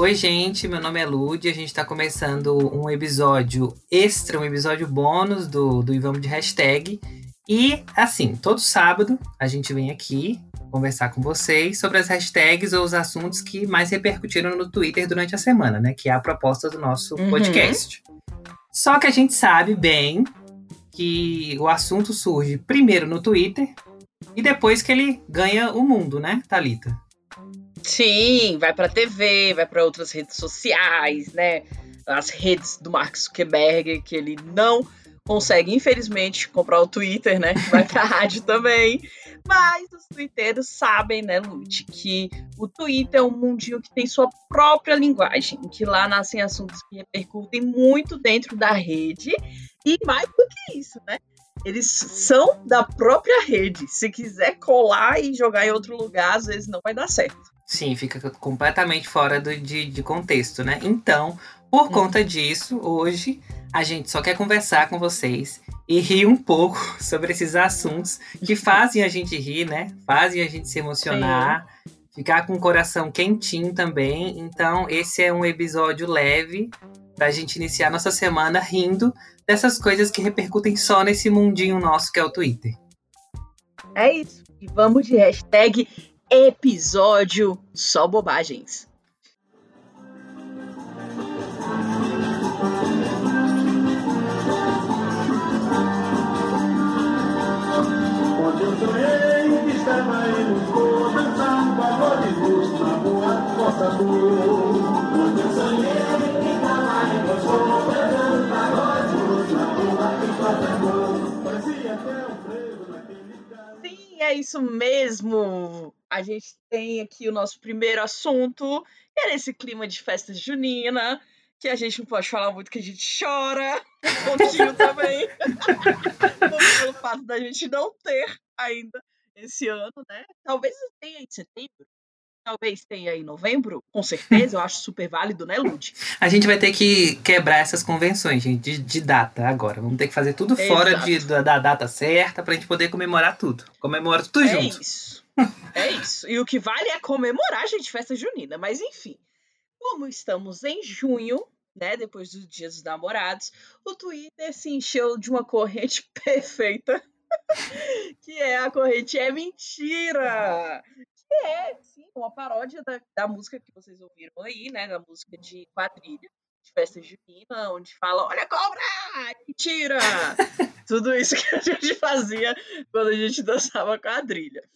Oi, gente, meu nome é Lud a gente está começando um episódio extra, um episódio bônus do, do Ivamos de Hashtag. E, assim, todo sábado a gente vem aqui conversar com vocês sobre as hashtags ou os assuntos que mais repercutiram no Twitter durante a semana, né? Que é a proposta do nosso uhum. podcast. Só que a gente sabe bem que o assunto surge primeiro no Twitter e depois que ele ganha o mundo, né, Talita? Sim, vai para TV, vai para outras redes sociais, né? As redes do Mark Zuckerberg que ele não consegue, infelizmente, comprar o Twitter, né? Vai pra rádio também. Mas os twitteiros sabem, né, Lute, que o Twitter é um mundinho que tem sua própria linguagem, em que lá nascem assuntos que repercutem muito dentro da rede. E mais do que isso, né? Eles são da própria rede. Se quiser colar e jogar em outro lugar, às vezes não vai dar certo. Sim, fica completamente fora do, de, de contexto, né? Então, por hum. conta disso, hoje a gente só quer conversar com vocês e rir um pouco sobre esses assuntos que fazem a gente rir, né? Fazem a gente se emocionar, Sim. ficar com o coração quentinho também. Então, esse é um episódio leve para a gente iniciar nossa semana rindo dessas coisas que repercutem só nesse mundinho nosso que é o Twitter. É isso. E vamos de hashtag episódio só bobagens. Sim, é isso mesmo. A gente tem aqui o nosso primeiro assunto, que é esse clima de festa junina, que a gente não pode falar muito que a gente chora um pouquinho também. pelo fato da gente não ter ainda esse ano, né? Talvez tenha em setembro, talvez tenha em novembro, com certeza, eu acho super válido, né, Lud? A gente vai ter que quebrar essas convenções, gente, de, de data agora. Vamos ter que fazer tudo fora de, da, da, data certa pra gente poder comemorar tudo. Comemora tudo é junto. Isso. É isso. E o que vale é comemorar, gente, festa junina. Mas enfim, como estamos em junho, né, depois dos dias dos namorados, o Twitter se encheu de uma corrente perfeita que é a corrente é mentira. Que é, sim, uma paródia da, da música que vocês ouviram aí, né? Da música de quadrilha, de festa junina, onde fala, olha a cobra! Mentira! Tudo isso que a gente fazia quando a gente dançava quadrilha.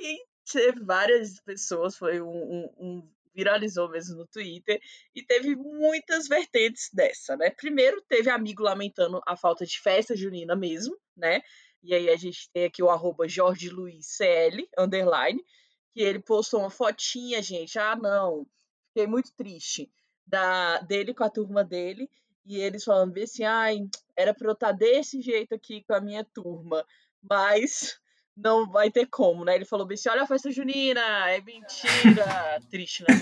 E teve várias pessoas, foi um, um, um viralizou mesmo no Twitter e teve muitas vertentes dessa, né? Primeiro teve amigo lamentando a falta de festa junina mesmo, né? E aí a gente tem aqui o arroba Jorge Luiz CL, underline, que ele postou uma fotinha, gente. Ah, não, fiquei muito triste. Da, dele com a turma dele. E eles falando assim, ai, era pra eu estar tá desse jeito aqui com a minha turma. Mas não vai ter como, né? Ele falou bem assim, olha a festa junina, é mentira. Triste, né?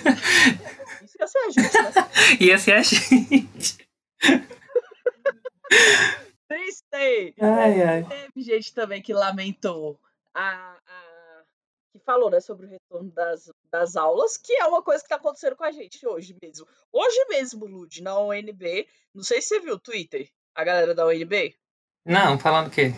Isso ia ser a gente, né? Ia ser a gente. Triste! Ai, ai. Teve gente também que lamentou a, a, que falou né, sobre o retorno das, das aulas, que é uma coisa que está acontecendo com a gente hoje mesmo. Hoje mesmo, Lud, na UNB, não sei se você viu o Twitter, a galera da UNB. Não, falando o quê?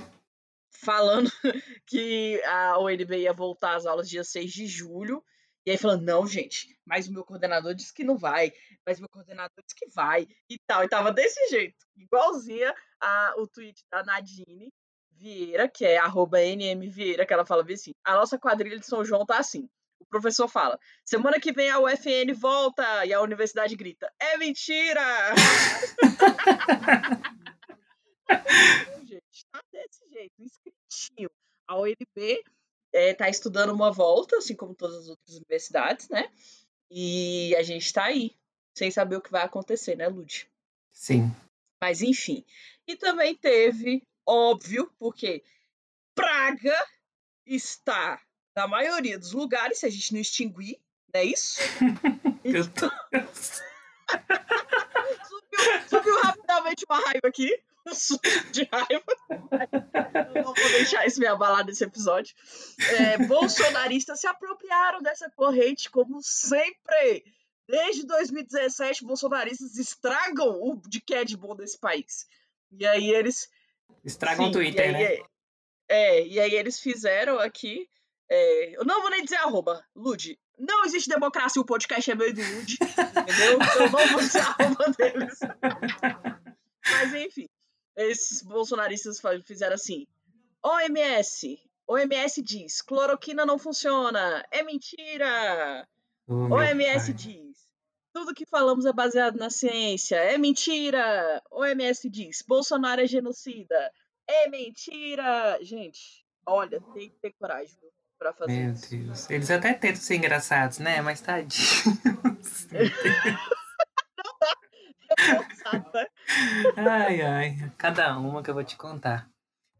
Falando que a UNB ia voltar às aulas dia 6 de julho e aí falando, não, gente, mas o meu coordenador disse que não vai, mas o meu coordenador disse que vai, e tal. E tava desse jeito, igualzinha a, o tweet da Nadine Vieira, que é arroba NM Vieira, que ela fala assim, a nossa quadrilha de São João tá assim. O professor fala, semana que vem a UFN volta, e a universidade grita, é mentira! tá desse jeito, escritinho. A UNB está é, tá estudando uma volta, assim como todas as outras universidades, né? E a gente está aí, sem saber o que vai acontecer, né, Lud? Sim. Mas enfim. E também teve, óbvio, porque Praga está na maioria dos lugares, se a gente não extinguir, não é isso? Eu tô... subiu, subiu rapidamente uma raiva aqui um surto de raiva. Eu não vou deixar isso me abalar nesse episódio. É, bolsonaristas se apropriaram dessa corrente, como sempre. Desde 2017, bolsonaristas estragam o de que é de bom desse país. E aí eles. Estragam o Twitter, aí, né? É, é, e aí eles fizeram aqui. É, eu não vou nem dizer arroba, Lud. Não existe democracia, o podcast é meio do Lud, entendeu? Eu não vou dizer arroba deles. Mas enfim, esses bolsonaristas fizeram assim: OMS, OMS diz, cloroquina não funciona, é mentira. Oh, OMS diz, tudo que falamos é baseado na ciência, é mentira. OMS diz, Bolsonaro é genocida, é mentira. Gente, olha, tem que ter coragem para fazer Meu isso. Deus. Eles até tentam ser engraçados, né? Mas tadinhos. ai, ai. Cada uma que eu vou te contar.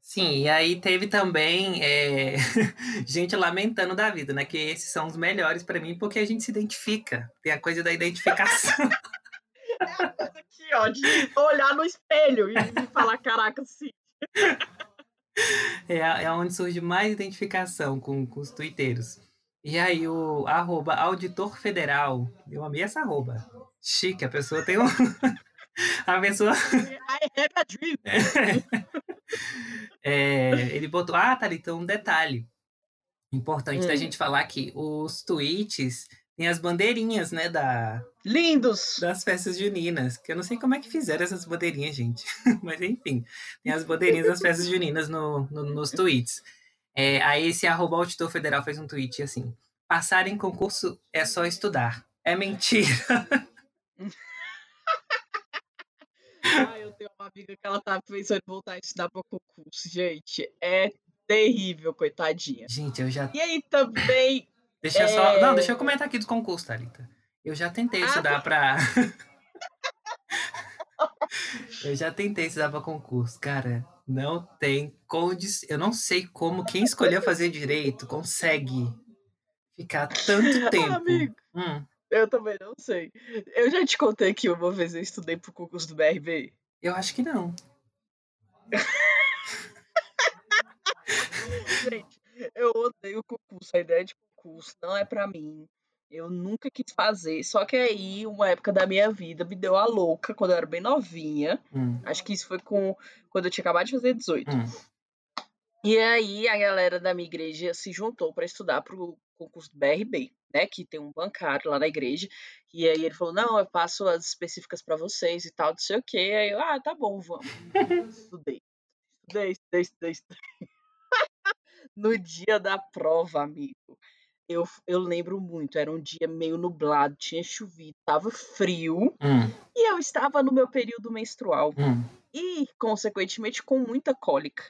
Sim, e aí teve também é, gente lamentando da vida, né? Que esses são os melhores para mim, porque a gente se identifica. Tem a coisa da identificação. É a coisa aqui, ó, de olhar no espelho e, e falar, caraca, sim. É, é onde surge mais identificação com, com os tuiteiros. E aí o arroba auditor federal, eu amei essa arroba. Chique, a pessoa tem um... a pessoa... I have a dream. É, ele botou, ah, Thalita, um detalhe importante Hum. da gente falar que os tweets têm as bandeirinhas, né, da, Lindos. das festas juninas, que eu não sei como é que fizeram essas bandeirinhas, gente. Mas enfim, tem as bandeirinhas das festas juninas no, no- nos tweets. É, aí esse arroba auditor federal fez um tweet assim, passar em concurso é só estudar. É mentira. Ah, eu tenho uma amiga que ela tá pensando em voltar a estudar para concurso. Gente, é terrível, coitadinha. Gente, eu já E aí também. Deixa eu só. É. Não, deixa eu comentar aqui dos concursos, Thalita. Eu já tentei Ah, estudar pra. eu já tentei estudar pra concurso, cara. Não tem condição. Eu não sei como quem escolheu fazer direito consegue ficar tanto tempo. Amigo. Hum, Eu também não sei. Eu já te contei que uma vez eu estudei pro concurso do BRB. eu acho que não. Gente, eu odeio concurso. A ideia de concurso não é pra mim. Eu nunca quis fazer. Só que aí, uma época da minha vida, me deu a louca quando eu era bem novinha. Hum, Acho que isso foi com quando eu tinha acabado de fazer 18. hum. E aí a galera da minha igreja se juntou para estudar pro concurso do BRB, né? Que tem um bancário lá na igreja. E aí ele falou: Não, eu passo as específicas para vocês e tal, não sei o quê. Aí eu, ah, tá bom, vamos. Estudei. Estudei, estudei, estudei, estudei. No dia da prova, amigo, eu, eu lembro muito, era um dia meio nublado, tinha chovido, tava frio, Hum, e eu estava no meu período menstrual hum. e, consequentemente, com muita cólica.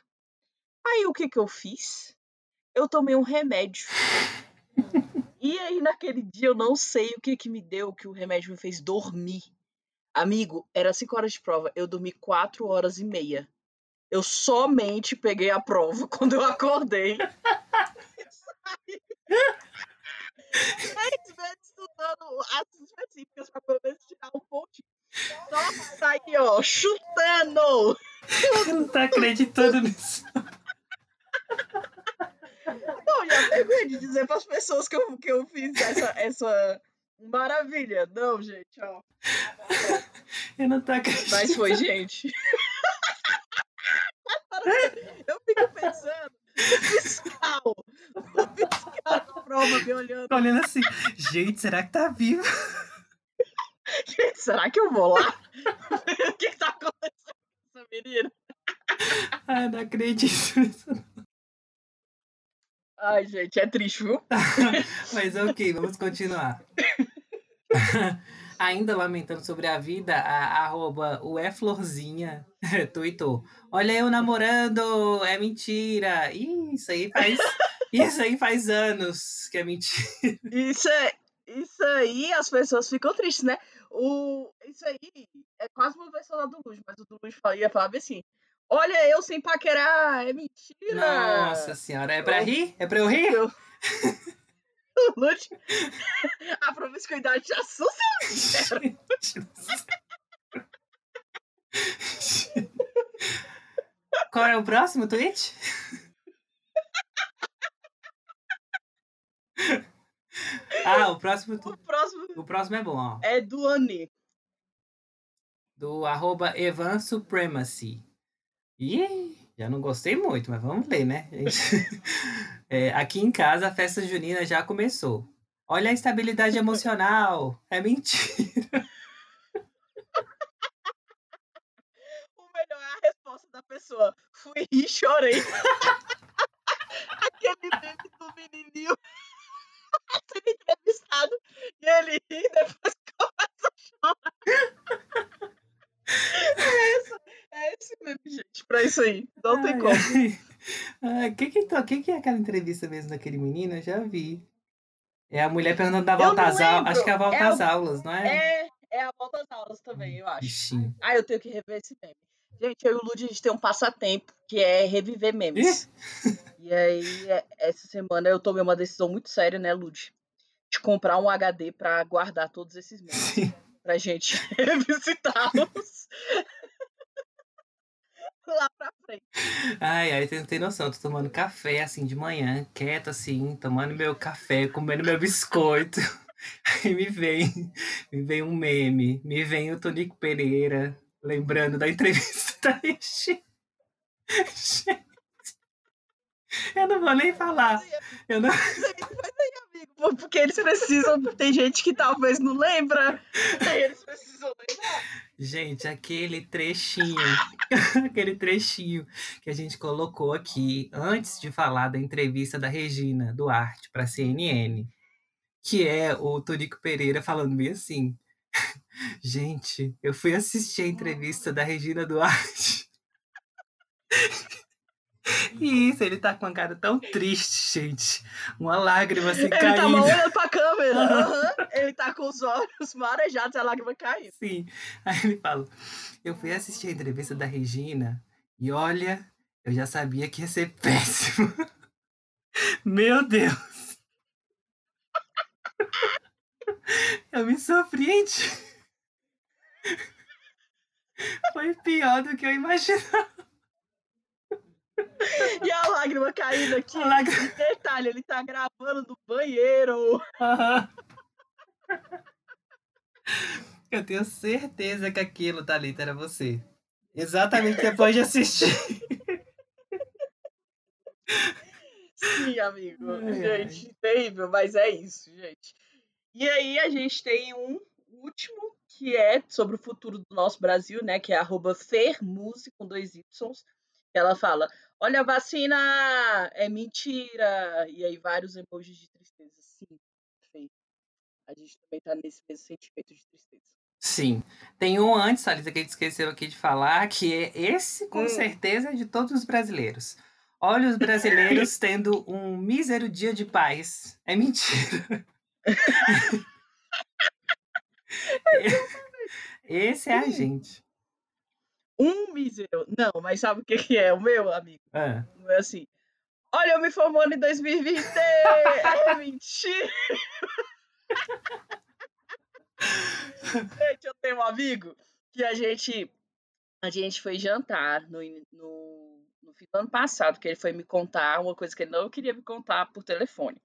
Aí o que que eu fiz? Eu tomei um remédio. E aí naquele dia eu não sei o que que me deu, que o remédio me fez dormir. Amigo, era 5 horas de prova, eu dormi 4 horas e meia. Eu somente peguei a prova quando eu acordei. Três vezes estudando as específicas pra pelo menos tirar um pontinho. Nossa, tá ó, chutando! Eu não tô acreditando nisso. Não, a vergonha de dizer pras pessoas que eu, que eu fiz essa, essa maravilha. Não, gente, ó. Eu não tô acreditando. Mas foi, gente. Eu fico pensando fiscal. O fiscal da prova me olhando. Tô olhando assim, gente, será que tá vivo? Gente, será que eu vou lá? o que, que tá acontecendo com essa menina? Ai, não acredito nisso. Ai, gente, é triste, viu? Mas ok, vamos continuar. Ainda lamentando sobre a vida, a arroba o Florzinha tweetou. Olha eu namorando, é mentira. Ih, isso aí faz. Isso aí faz anos que é mentira. Isso, é, isso aí as pessoas ficam tristes, né? O, isso aí é quase uma versão da do Luz, mas o do Luz ia falar assim: Olha eu sem paquerar, é mentira! Nossa senhora, é pra rir? É pra eu rir? Eu- O Luz, a promiscuidade já assusta. Qual é o próximo tweet? Ah, o próximo O tweet. próximo, O próximo é bom, ó. É do Ani. Do arroba Evan Supremacy. Ih, já não gostei muito, mas vamos ler, né? É, aqui em casa a festa junina já começou. Olha a instabilidade emocional. É mentira. O melhor é a resposta da pessoa. Fui e chorei. Aquele meme do menininho sendo entrevistado e ele ri depois começa a chorar. É, essa, é esse meme, gente, pra isso aí. Não tem Ai, como. ai. Ai, que que, to- que que é aquela entrevista mesmo daquele menino? Eu já vi. É a mulher perguntando da volta às aulas. Acho que é a volta É às o- aulas, não é? É, é a volta às aulas também, eu acho. Bichinho. Ah, eu tenho que rever esse meme. Gente, eu e o Lud, a gente tem um passatempo, que é reviver memes. E aí, é- essa semana eu tomei uma decisão muito séria, né, Lud? De comprar um HD pra guardar todos esses memes. Sim. Pra gente revisitá-los. Lá pra frente. Ai, ai, você não tem noção. Tô tomando café assim de manhã, quieto assim, tomando meu café, comendo meu biscoito. Aí me vem, me vem um meme, me vem o Tonico Pereira, lembrando da entrevista da Regina. Eu não vou nem falar. Eu não... Amigo, porque eles precisam. Tem gente que talvez não lembra. Aí eles precisam lembrar. Gente, aquele trechinho, aquele trechinho que a gente colocou aqui antes de falar da entrevista da Regina Duarte para a CNN, que é o Tonico Pereira falando bem assim. Gente, eu fui assistir a entrevista da Regina Duarte. E isso, ele tá com uma cara tão triste, gente. Uma lágrima assim Ele tá caindo. mal olhando pra câmera. aham. Ele tá com os olhos marejados e a lágrima caindo. Sim. Aí ele fala: Eu fui assistir a entrevista da Regina e olha, eu já sabia que ia ser péssimo. Meu Deus! Eu me surpreendi. Foi pior do que eu imaginava. E a lágrima caindo aqui. A lágrima- detalhe, ele tá gravando do banheiro. Aham. Eu tenho certeza que aquilo, Thalita, era você. Exatamente depois de assistir. Sim, amigo. Gente, terrível, mas é isso, gente. E aí a gente tem um último que é sobre o futuro do nosso Brasil, né? Que é arroba Fermuse com dois Ys. Ela fala: Olha a vacina! É mentira! E aí vários emojis de tristeza. Sim, Fê. A gente também tá nesse mesmo sentimento de tristeza. Sim. Tem um antes, Thalita, que a gente esqueceu aqui de falar, que é esse, com Hum. certeza, é de todos os brasileiros. Olha os brasileiros tendo um mísero dia de paz. É mentira. Esse é a gente. Um mísero. Não, mas sabe o que, que é o meu, amigo? O meu é assim. Olha, eu me formando em 2020! é mentira! gente, eu tenho um amigo que a gente a gente foi jantar no, no, no fim do ano passado, que ele foi me contar uma coisa que ele não queria me contar por telefone.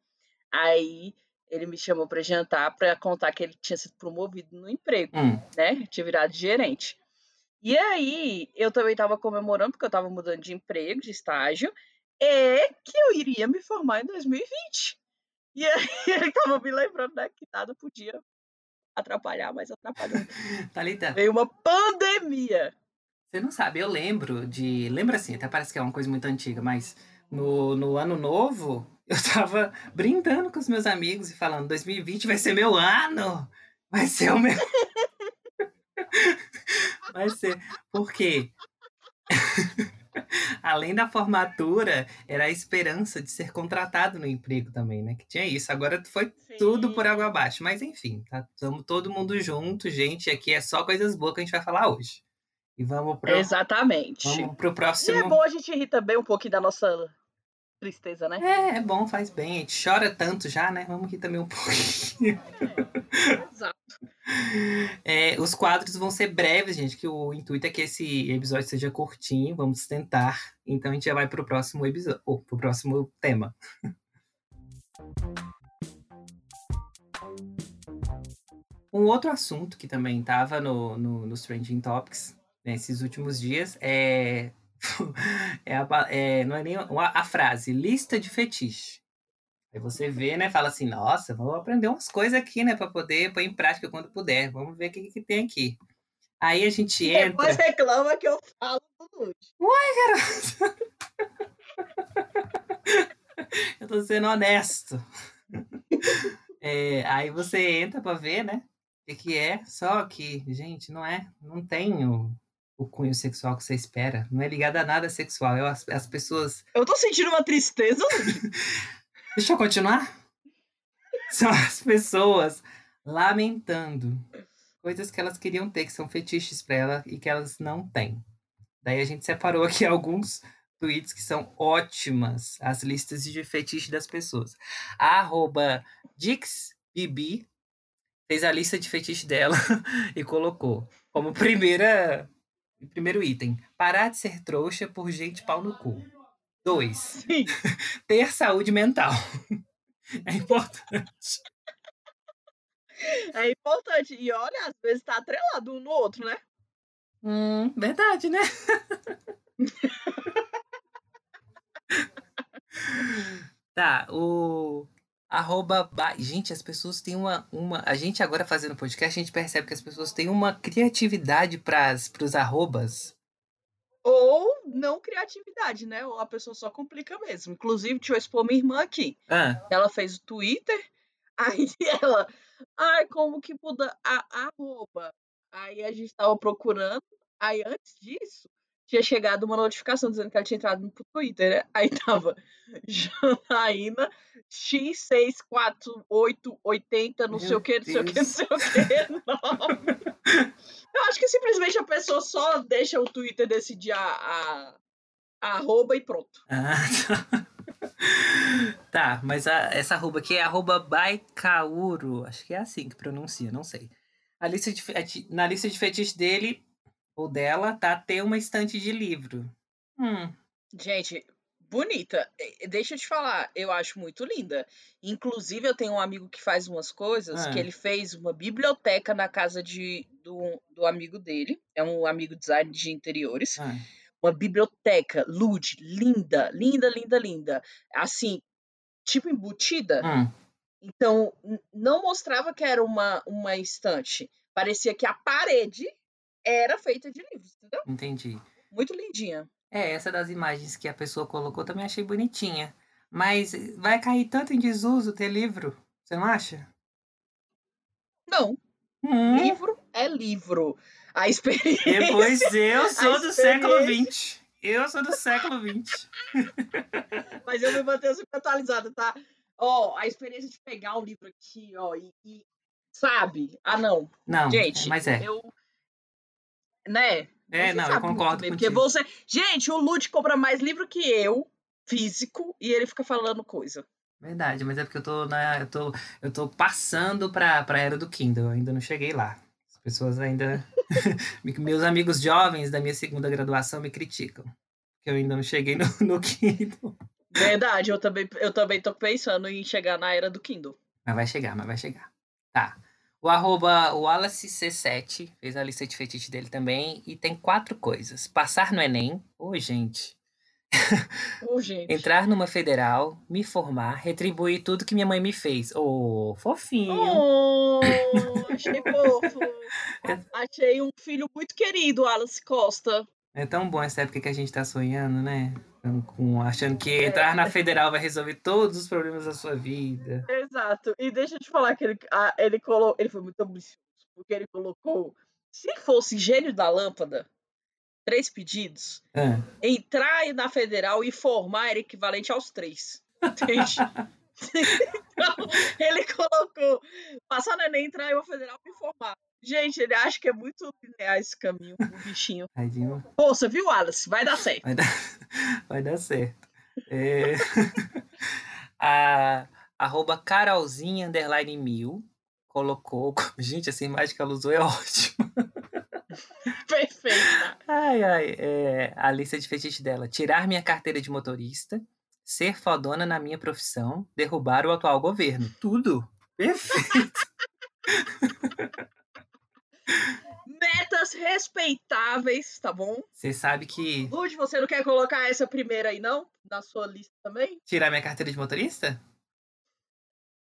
Aí ele me chamou para jantar para contar que ele tinha sido promovido no emprego, hum. né? Tinha virado gerente. E aí eu também estava comemorando porque eu estava mudando de emprego, de estágio, e que eu iria me formar em 2020. E aí ele estava me lembrando né, que nada podia atrapalhar, mas atrapalhou. Thalita, Veio uma pandemia. Você não sabe, eu lembro de. Lembra assim, até parece que é uma coisa muito antiga, mas no, no ano novo eu tava brindando com os meus amigos e falando: 2020 vai ser meu ano! Vai ser o meu. Vai ser. Por quê? Além da formatura, era a esperança de ser contratado no emprego também, né? Que tinha isso. Agora foi tudo por água abaixo. Mas enfim, tá? Estamos todo mundo junto, gente. Aqui é só coisas boas que a gente vai falar hoje. E vamos pro, Exatamente. vamos pro E é próximo. bom a gente rir também um pouquinho da nossa tristeza, né? É, é bom, faz bem. A gente chora tanto já, né? Vamos rir também um pouquinho. Exato. É, os quadros vão ser breves, gente, que o intuito é que esse episódio seja curtinho. Vamos tentar. Então a gente já vai pro próximo episódio, ou pro próximo tema. Um outro assunto que também estava no, no, nos Trending Topics nesses últimos dias é, é, a, é não é nem a, a, frase lista de fetiche. Aí você vê, né? Fala assim, nossa, vou aprender umas coisas aqui, né? Para poder pôr em prática quando puder. Vamos ver o que, que tem aqui. Aí a gente entra. Depois reclama que eu falo tudo. Uai, garoto! eu tô sendo honesto. É, aí você entra para ver, né? O que, que é. Só que, gente, não é. Não tem o, cunho sexual que você espera. Não é ligado a nada sexual. Eu, as, as pessoas. Eu tô sentindo uma tristeza. Deixa eu continuar. São as pessoas lamentando coisas que elas queriam ter, que são fetiches para ela e que elas não têm. Daí a gente separou aqui alguns tweets que são ótimas, as listas de fetiche das pessoas. A arroba DixBB fez a lista de fetiche dela e colocou como primeira primeiro item, parar de ser trouxa por gente pau no cu. Dois, ter saúde mental. É importante. É importante. E olha, às vezes tá atrelado um no outro, né? Hum, verdade, né? tá, o arroba. Gente, as pessoas têm uma, uma. A gente agora fazendo podcast, a gente percebe que as pessoas têm uma criatividade para os arrobas. Ou não criatividade, né? Ou a pessoa só complica mesmo. Inclusive, deixa eu expor minha irmã aqui. Ah. Ela fez o Twitter, aí ela. Ai, como que muda a arroba? Aí a gente tava procurando. Aí antes disso, tinha chegado uma notificação dizendo que ela tinha entrado no Twitter, né? Aí tava Janaína X64880, não Meu sei o que, não sei o que, não sei o que, Eu acho que simplesmente a pessoa só deixa o Twitter decidir a, a, a arroba e pronto. Ah, tá. tá, mas a, essa arroba aqui é arroba Baikauro. Acho que é assim que pronuncia, não sei. A lista de, na lista de fetiches dele ou dela tá ter uma estante de livro. Hum. Gente, bonita. Deixa eu te falar, eu acho muito linda. Inclusive, eu tenho um amigo que faz umas coisas, ah. que ele fez uma biblioteca na casa de, do, do amigo dele. É um amigo design de interiores. Ah. Uma biblioteca, Lud, linda, linda, linda, linda. Assim, tipo embutida. Hum. Então, não mostrava que era uma, uma estante. Parecia que a parede era feita de livros, entendeu? Entendi. Muito lindinha. É, essa das imagens que a pessoa colocou também achei bonitinha. Mas vai cair tanto em desuso ter livro, você não acha? Não. Hum. Livro é livro. A experiência. Depois eu sou do século XX. Eu sou do século XX. Mas eu me mantenho sempre atualizada, tá? Ó, a experiência de pegar o livro aqui, ó, e, e sabe? Ah, não. Não, gente, mas é. Eu, né? É, não, eu concordo bem, Porque você... Gente, o Lute compra mais livro que eu, físico, e ele fica falando coisa. Verdade, mas é porque eu tô, na, eu tô, eu tô passando pra, pra era do Kindle, eu ainda não cheguei lá. As pessoas ainda... Meus amigos jovens da minha segunda graduação me criticam. Que eu ainda não cheguei no, no Kindle. Verdade, eu também, eu também tô pensando em chegar na era do Kindle. Mas vai chegar, mas vai chegar. Tá. O arroba Wallace C7 fez a lista de fetiche dele também. E tem quatro coisas. Passar no Enem. Ô, oh, gente. Oh, gente. Entrar numa federal, me formar, retribuir tudo que minha mãe me fez. Ô, oh, fofinho. Oh, achei fofo. achei um filho muito querido, Wallace Costa. É tão bom essa época que a gente tá sonhando, né? Com, achando que entrar na federal vai resolver todos os problemas da sua vida. Exato. E deixa eu te falar que ele, ah, ele, colocou, ele foi muito ambicioso, porque ele colocou, se fosse gênio da lâmpada, três pedidos, é. entrar na federal e formar era equivalente aos três. Entende? Então, ele colocou passar no Enem, entrar na federal e formar. Gente, ele acha que é muito linear esse caminho, o bichinho. Tadinho. Viu, Alice? Vai dar certo. Vai dar, vai dar certo. É... a arroba Carolzinha underline mil colocou. Gente, essa imagem que ela usou é ótima. Perfeita. Ai, ai. É, a lista de fetiche dela: tirar minha carteira de motorista, ser fodona na minha profissão, derrubar o atual governo. Tudo. Perfeito. Metas respeitáveis, tá bom? Você sabe que. Lud, você não quer colocar essa primeira aí, não? Na sua lista também? Tirar minha carteira de motorista?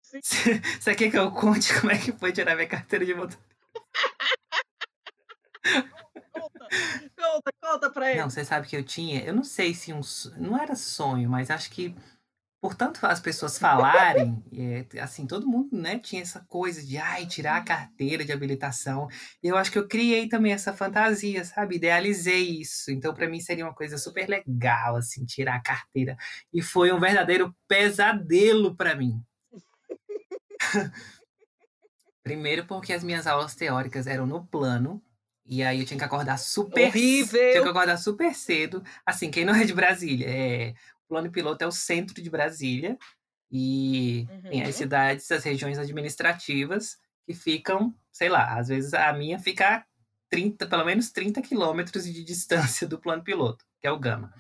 Sim. Você quer que eu conte como é que foi tirar minha carteira de motorista? Conta, conta, conta pra ele. Não, você sabe que eu tinha. Eu não sei se um. Não era sonho, mas acho que Portanto, as pessoas falarem, é, assim, todo mundo, né, tinha essa coisa de, ai, tirar a carteira de habilitação. E eu acho que eu criei também essa fantasia, sabe? Idealizei isso. Então, para mim, seria uma coisa super legal, assim, tirar a carteira. E foi um verdadeiro pesadelo para mim. Primeiro porque as minhas aulas teóricas eram no plano, e aí eu tinha que acordar super Horrível! Tinha que acordar super cedo. Assim, quem não é de Brasília, é plano piloto é o centro de Brasília e uhum. tem as cidades, as regiões administrativas que ficam, sei lá, às vezes a minha fica 30, pelo menos 30 quilômetros de distância do plano piloto, que é o Gama.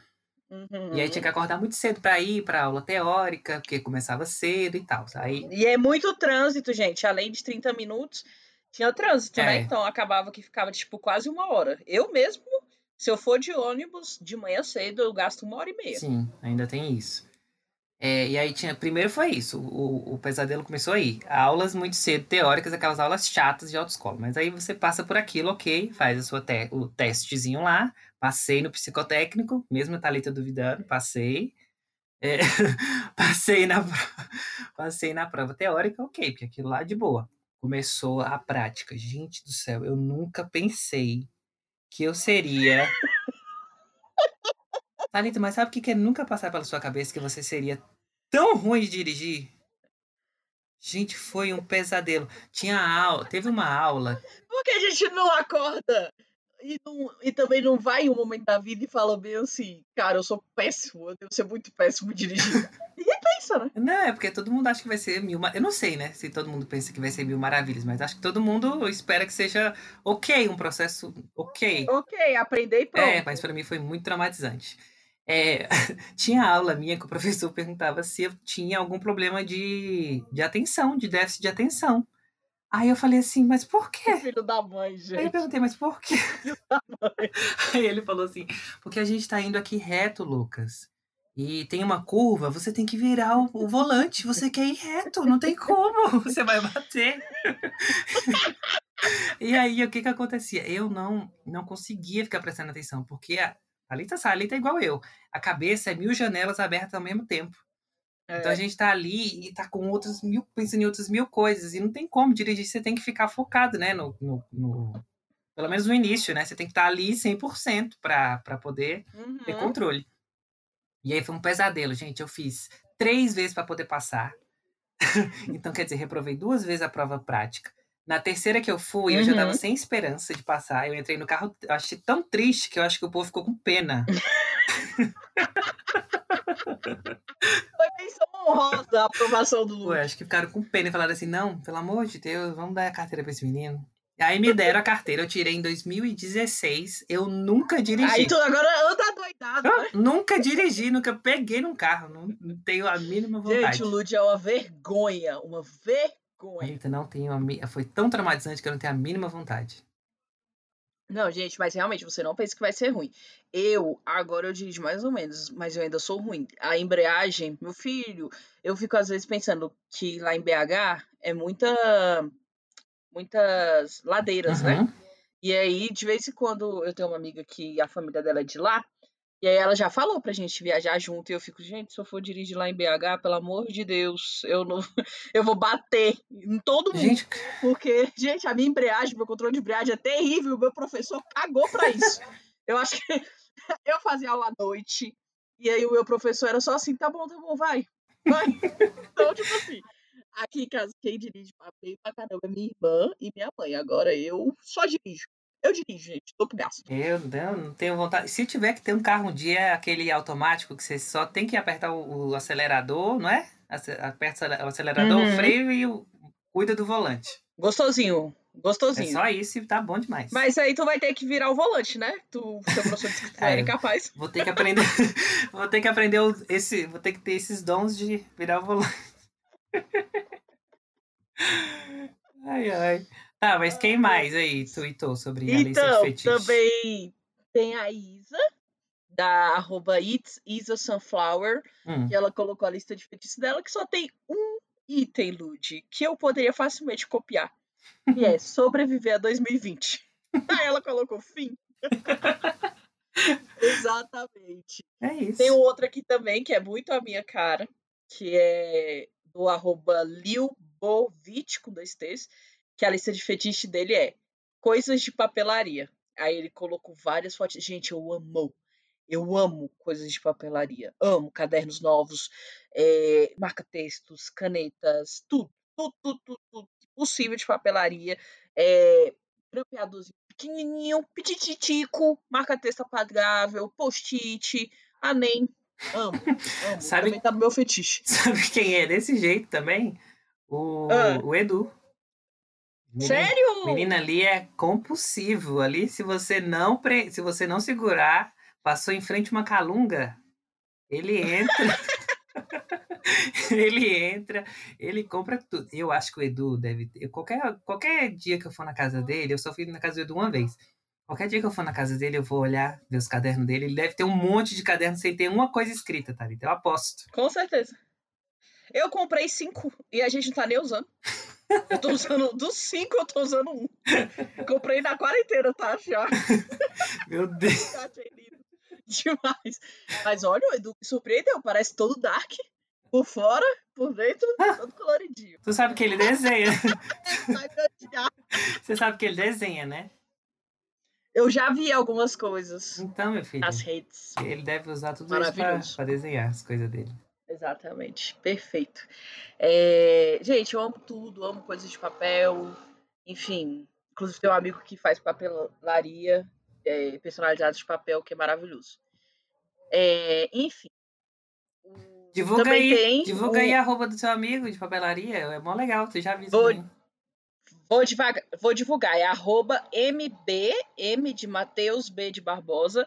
Uhum. E aí tinha que uhum. acordar muito cedo para ir para aula teórica, porque começava cedo e tal. Aí... E é muito trânsito, gente. Além de 30 minutos, tinha trânsito, né? é. né? Então acabava que ficava tipo quase uma hora. Eu mesmo se eu for de ônibus de manhã cedo, eu gasto uma hora e meia. Sim, ainda tem isso. É, e aí tinha. Primeiro foi isso. O, o pesadelo começou aí. Aulas muito cedo, teóricas, aquelas aulas chatas de autoescola. Mas aí você passa por aquilo, ok, faz a sua te, o testezinho lá. Passei no psicotécnico, mesmo a Thalita duvidando, passei. É, passei, na, passei na prova teórica, ok, porque aquilo lá de boa. Começou a prática. Gente do céu, eu nunca pensei que eu seria. Thalita, mas sabe o que, que é nunca passar pela sua cabeça que você seria tão ruim de dirigir? Gente, foi um pesadelo. Tinha aula, teve uma aula. Por que a gente não acorda e, não, e também não vai em um momento da vida e fala bem assim, cara, eu sou péssimo, eu devo ser muito péssimo dirigindo. Pensa, né? Não, é porque todo mundo acha que vai ser mil. Eu não sei, né? Se todo mundo pensa que vai ser mil maravilhas, mas acho que todo mundo espera que seja ok, um processo ok. Ok, aprender e pronto. É, mas para mim foi muito traumatizante. É, tinha aula minha que o professor perguntava se eu tinha algum problema de, de atenção, de déficit de atenção. Aí eu falei assim, mas por quê? Filho da mãe, gente. Aí eu perguntei, mas por quê? Filho da mãe. Aí ele falou assim, porque a gente tá indo aqui reto, Lucas. E tem uma curva, você tem que virar o, o volante, você quer ir reto, não tem como, você vai bater. e aí, o que que acontecia? Eu não não conseguia ficar prestando atenção, porque a Thalita sabe, a Thalita é igual eu. A cabeça é mil janelas abertas ao mesmo tempo. É. Então a gente tá ali e tá com outras mil, pensando em outras mil coisas. E não tem como dirigir, você tem que ficar focado, né? No, no, no pelo menos no início, né? Você tem que estar tá ali 100% para poder uhum. ter controle. E aí foi um pesadelo, gente. Eu fiz três vezes para poder passar. então, quer dizer, reprovei duas vezes a prova prática. Na terceira que eu fui, uhum. eu já tava uhum. sem esperança de passar. Eu entrei no carro, eu achei tão triste que eu acho que o povo ficou com pena. Foi menção honrosa a aprovação do Lula. acho que ficaram com pena e falaram assim: não, pelo amor de Deus, vamos dar a carteira pra esse menino. Aí me deram a carteira, eu tirei em 2016. Eu nunca dirigi. Aí tu agora anda doidado, né? Nunca dirigi, nunca peguei num carro. Não, não tenho a mínima vontade. Gente, o Lud é uma vergonha. Uma vergonha. Eita, não tenho a, Foi tão traumatizante que eu não tenho a mínima vontade. Não, gente, mas realmente você não pensa que vai ser ruim. Eu, agora eu dirijo mais ou menos, mas eu ainda sou ruim. A embreagem, meu filho, eu fico às vezes pensando que lá em BH é muita muitas ladeiras, né? uhum. né? E aí, de vez em quando, eu tenho uma amiga que a família dela é de lá, e aí ela já falou pra gente viajar junto, e eu fico, gente, se eu for dirigir lá em BH, pelo amor de Deus, eu não eu vou bater em todo mundo. Gente... Porque, gente, a minha embreagem, meu controle de embreagem é terrível, o meu professor cagou pra isso. eu acho que eu fazia aula à noite, e aí o meu professor era só assim, tá bom, tá bom, vai, vai. então, tipo assim, aqui em casa quem dirige bem pra caramba é minha irmã e minha mãe. Agora eu só dirijo. Eu dirijo, gente, tô pro gasto. Eu não, não tenho vontade. Se tiver que ter um carro um dia, é aquele automático que você só tem que apertar o, o acelerador, não é? Aperta o acelerador, uhum. o freio e o, cuida do volante. Gostosinho. Gostosinho. É só isso e tá bom demais. Mas aí tu vai ter que virar o volante, né? Tu, seu professor de é, é capaz. Vou ter que aprender. vou ter que aprender esse. Vou ter que ter esses dons de virar o volante. Ai, ai. Tá, mas quem mais aí tweetou sobre a lista de Então, fetiche? também tem a Isa, da arroba It's Isa Sunflower, Hum. que ela colocou a lista de fetiches dela, que só tem um item, Lud, que eu poderia facilmente copiar. Que é sobreviver a 2020. Aí ela colocou fim. Exatamente. É isso. Tem um outro aqui também, que é muito a minha cara, que é do arroba Lilbovitch, com dois T's, que a lista de fetiche dele é coisas de papelaria. Aí ele colocou várias fotos. Gente, eu amo. Eu amo coisas de papelaria. Amo cadernos novos, é, marca-textos, canetas, tudo. Tudo, tudo, tudo, tudo possível de papelaria. É, grampeadorzinho pequenininho, pitititico, marca-texto apagável, post-it, anem. Amo, amo. Sabe- Também tá no meu fetiche. Sabe quem é desse jeito também? O, Ah. o Edu. Menino- Sério? Menina ali é compulsivo. Ali, se você não pre... se você não segurar, passou em frente uma calunga, ele entra. ele entra, ele compra tudo. Eu acho que o Edu deve ter. Qualquer, qualquer dia que eu for na casa dele, eu só fui na casa do Edu uma vez. Qualquer dia que eu for na casa dele, eu vou olhar, ver os cadernos dele. Ele deve ter um monte de cadernos sem ter uma coisa escrita, tá? Eu aposto. Com certeza. Eu comprei cinco e a gente não tá nem usando. Eu tô usando dos cinco, eu tô usando um. Comprei na quarentena, tá? Já. Meu Deus. Lindo. Demais. Mas olha, o Edu surpreendeu. Parece todo dark. Por fora, por dentro, todo coloridinho. Tu sabe que ele desenha. Odiar. Você sabe que ele desenha, né? Eu já vi algumas coisas Então, meu filho, nas redes. ele deve usar tudo isso pra desenhar as coisas dele. Exatamente. Perfeito. É, Gente, eu amo tudo, amo coisas de papel, enfim. Inclusive, tem um amigo que faz papelaria é, personalizada de papel, que é maravilhoso. É, enfim. O- Divulga também aí, tem divulga o- aí a roupa do seu amigo de papelaria. É mó legal, tu já viu Vou-. Vou, divagar- vou divulgar, é arroba MB, M de Matheus, B de Barbosa,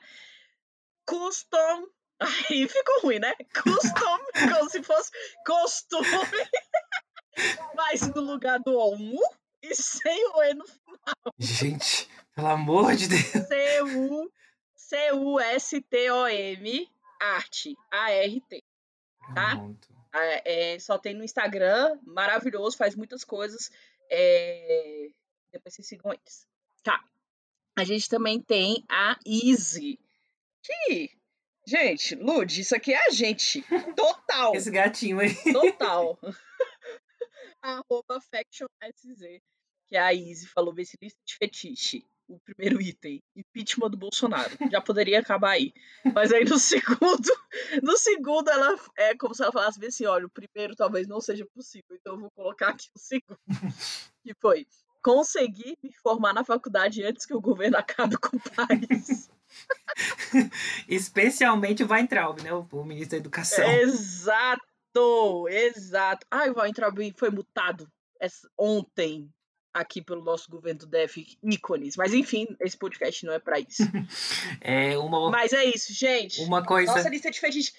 custom. Aí ficou ruim, né? Custom, como se fosse costume, mas no lugar do OMU e sem o E no Gente, pelo amor de Deus. C-U- C-U-S-T-O-M, arte, A-R-T. Tá? Pronto. É, é, só tem no Instagram, maravilhoso, faz muitas coisas. É, depois vocês sigam eles. Tá. A gente também tem a Easy. Que, gente, Lud, isso aqui é a gente. Total. Esse gatinho aí. Total. Arroba Faction SZ. Que a Easy falou desse lista de fetiche. O primeiro item, impeachment do Bolsonaro. Já poderia acabar aí. Mas aí no segundo, no segundo ela é como se ela falasse bem assim, olha, o primeiro talvez não seja possível, então eu vou colocar aqui o segundo. Que foi conseguir me formar na faculdade antes que o governo acabe com o país. Especialmente o Weintraub, né? O, ministro da Educação. Exato, exato. Ai, o Weintraub foi mutado ontem aqui pelo nosso governo do DF, ícones. Mas enfim, esse podcast não é pra isso. É uma, Mas é isso, gente. uma coisa. Nossa lista de fetiche.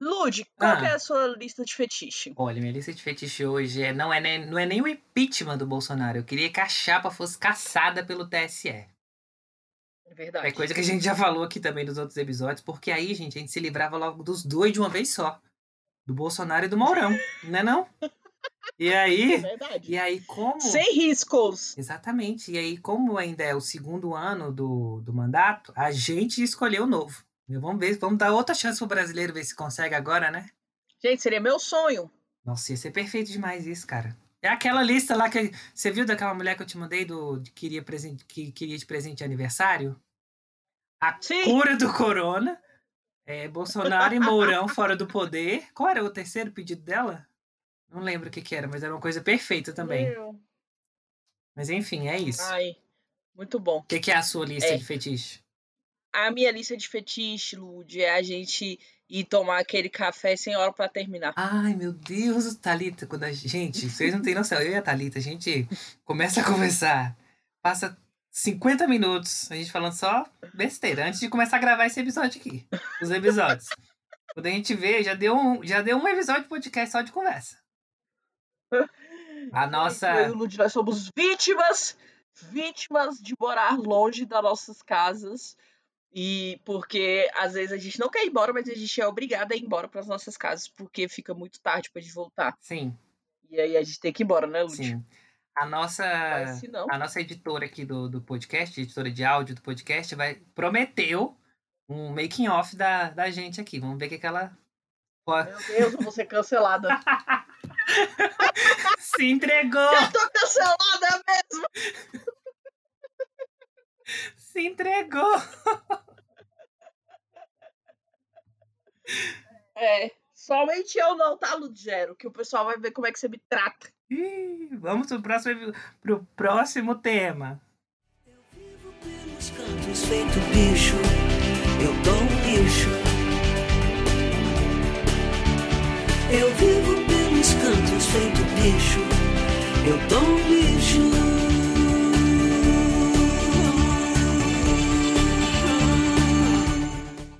Lud, qual Ah. que é a sua lista de fetiche? Olha, minha lista de fetiche hoje é, não, é nem, não é nem o impeachment do Bolsonaro. Eu queria que a chapa fosse caçada pelo TSE. É verdade. É coisa que a gente já falou aqui também nos outros episódios, porque aí, gente, a gente se livrava logo dos dois de uma vez só. Do Bolsonaro e do Mourão, né não? E É aí, verdade. e aí como... Sem riscos. Exatamente. E aí, como ainda é o segundo ano do, do mandato, a gente escolheu o novo. E Vamos ver, vamos dar outra chance pro brasileiro ver se consegue agora, né? Gente, seria meu sonho. Nossa, ia ser perfeito demais isso, cara. É aquela lista lá que. Você viu daquela mulher que eu te mandei do de queria presente, que queria de presente de aniversário? A Sim. cura do corona. É, Bolsonaro e Mourão fora do poder. Qual era o terceiro pedido dela? Não lembro o que, que era, mas era uma coisa perfeita também. Meu. Mas enfim, é isso. Ai, muito bom. O que, que é a sua lista É. de fetiche? A minha lista de fetiche, Lud, é a gente ir tomar aquele café sem hora pra terminar. Ai, meu Deus, Thalita, quando a gente, vocês não têm noção, eu e a Thalita, a gente começa a conversar, passa 50 minutos, a gente falando só besteira, antes de começar a gravar esse episódio aqui, os episódios. Quando a gente vê, já deu um, já deu um episódio de podcast só de conversa. A nossa. Eu e o Lud, nós somos vítimas, vítimas de morar longe das nossas casas. E porque às vezes a gente não quer ir embora, mas a gente é obrigada a ir embora para as nossas casas, porque fica muito tarde pra gente voltar. Sim, E aí a gente tem que ir embora, né, Lud? sim. A nossa, a nossa editora aqui do, do podcast, editora de áudio do podcast, vai, prometeu um making off da, da gente aqui. Vamos ver o que, que ela Meu Deus, eu vou ser cancelada. se entregou! eu tô cancelada mesmo! Se entregou! É, somente eu não, tá, Ludgero? Que o pessoal vai ver como é que você me trata. Ih, vamos pro próximo, pro próximo tema. Vivo pelos cantos feito bicho, eu dou um lixo. Eu vivo pelos cantos feito bicho, eu dou um lixo.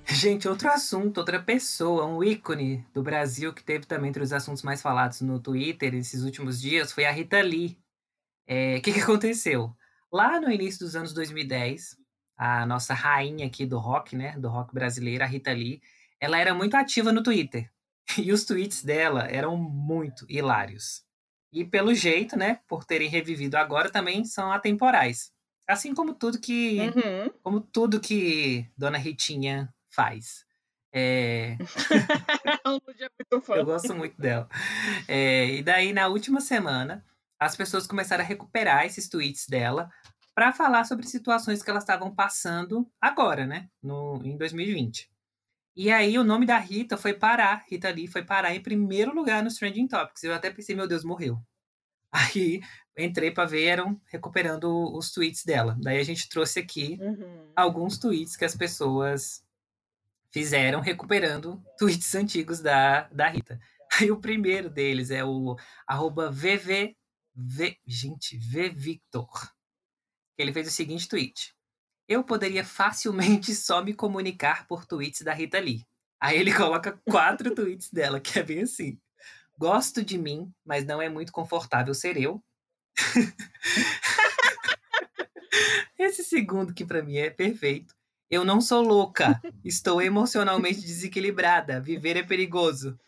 Gente, outro assunto, outra pessoa, um ícone do Brasil que teve também entre os assuntos mais falados no Twitter esses últimos dias foi a Rita Lee. É, O que, que aconteceu? Lá no início dos anos 2010, a nossa rainha aqui do rock, né, do rock brasileiro, a Rita Lee, ela era muito ativa no Twitter. E os tweets dela eram muito hilários. E pelo jeito, né, por terem revivido agora, também são atemporais. Assim como tudo que Uhum. como tudo que Dona Ritinha faz. É, eu gosto muito dela. É, e daí, na última semana, as pessoas começaram a recuperar esses tweets dela para falar sobre situações que elas estavam passando agora, né? No, em 2020. E aí, o nome da Rita foi parar, Rita Lee foi parar em primeiro lugar nos Trending Topics. Eu até pensei, meu Deus, morreu. Aí, entrei para ver, eram recuperando os tweets dela. Daí, a gente trouxe aqui Uhum. alguns tweets que as pessoas fizeram recuperando tweets antigos da, da Rita. Aí o primeiro deles é o arroba VV, V, gente, VVictor. Ele fez o seguinte tweet. Eu poderia facilmente só me comunicar por tweets da Rita Lee. Aí ele coloca quatro tweets dela, que é bem assim. Gosto de mim, mas não é muito confortável ser eu. Esse segundo que pra mim é perfeito. Eu não sou louca, estou emocionalmente desequilibrada. Viver é perigoso.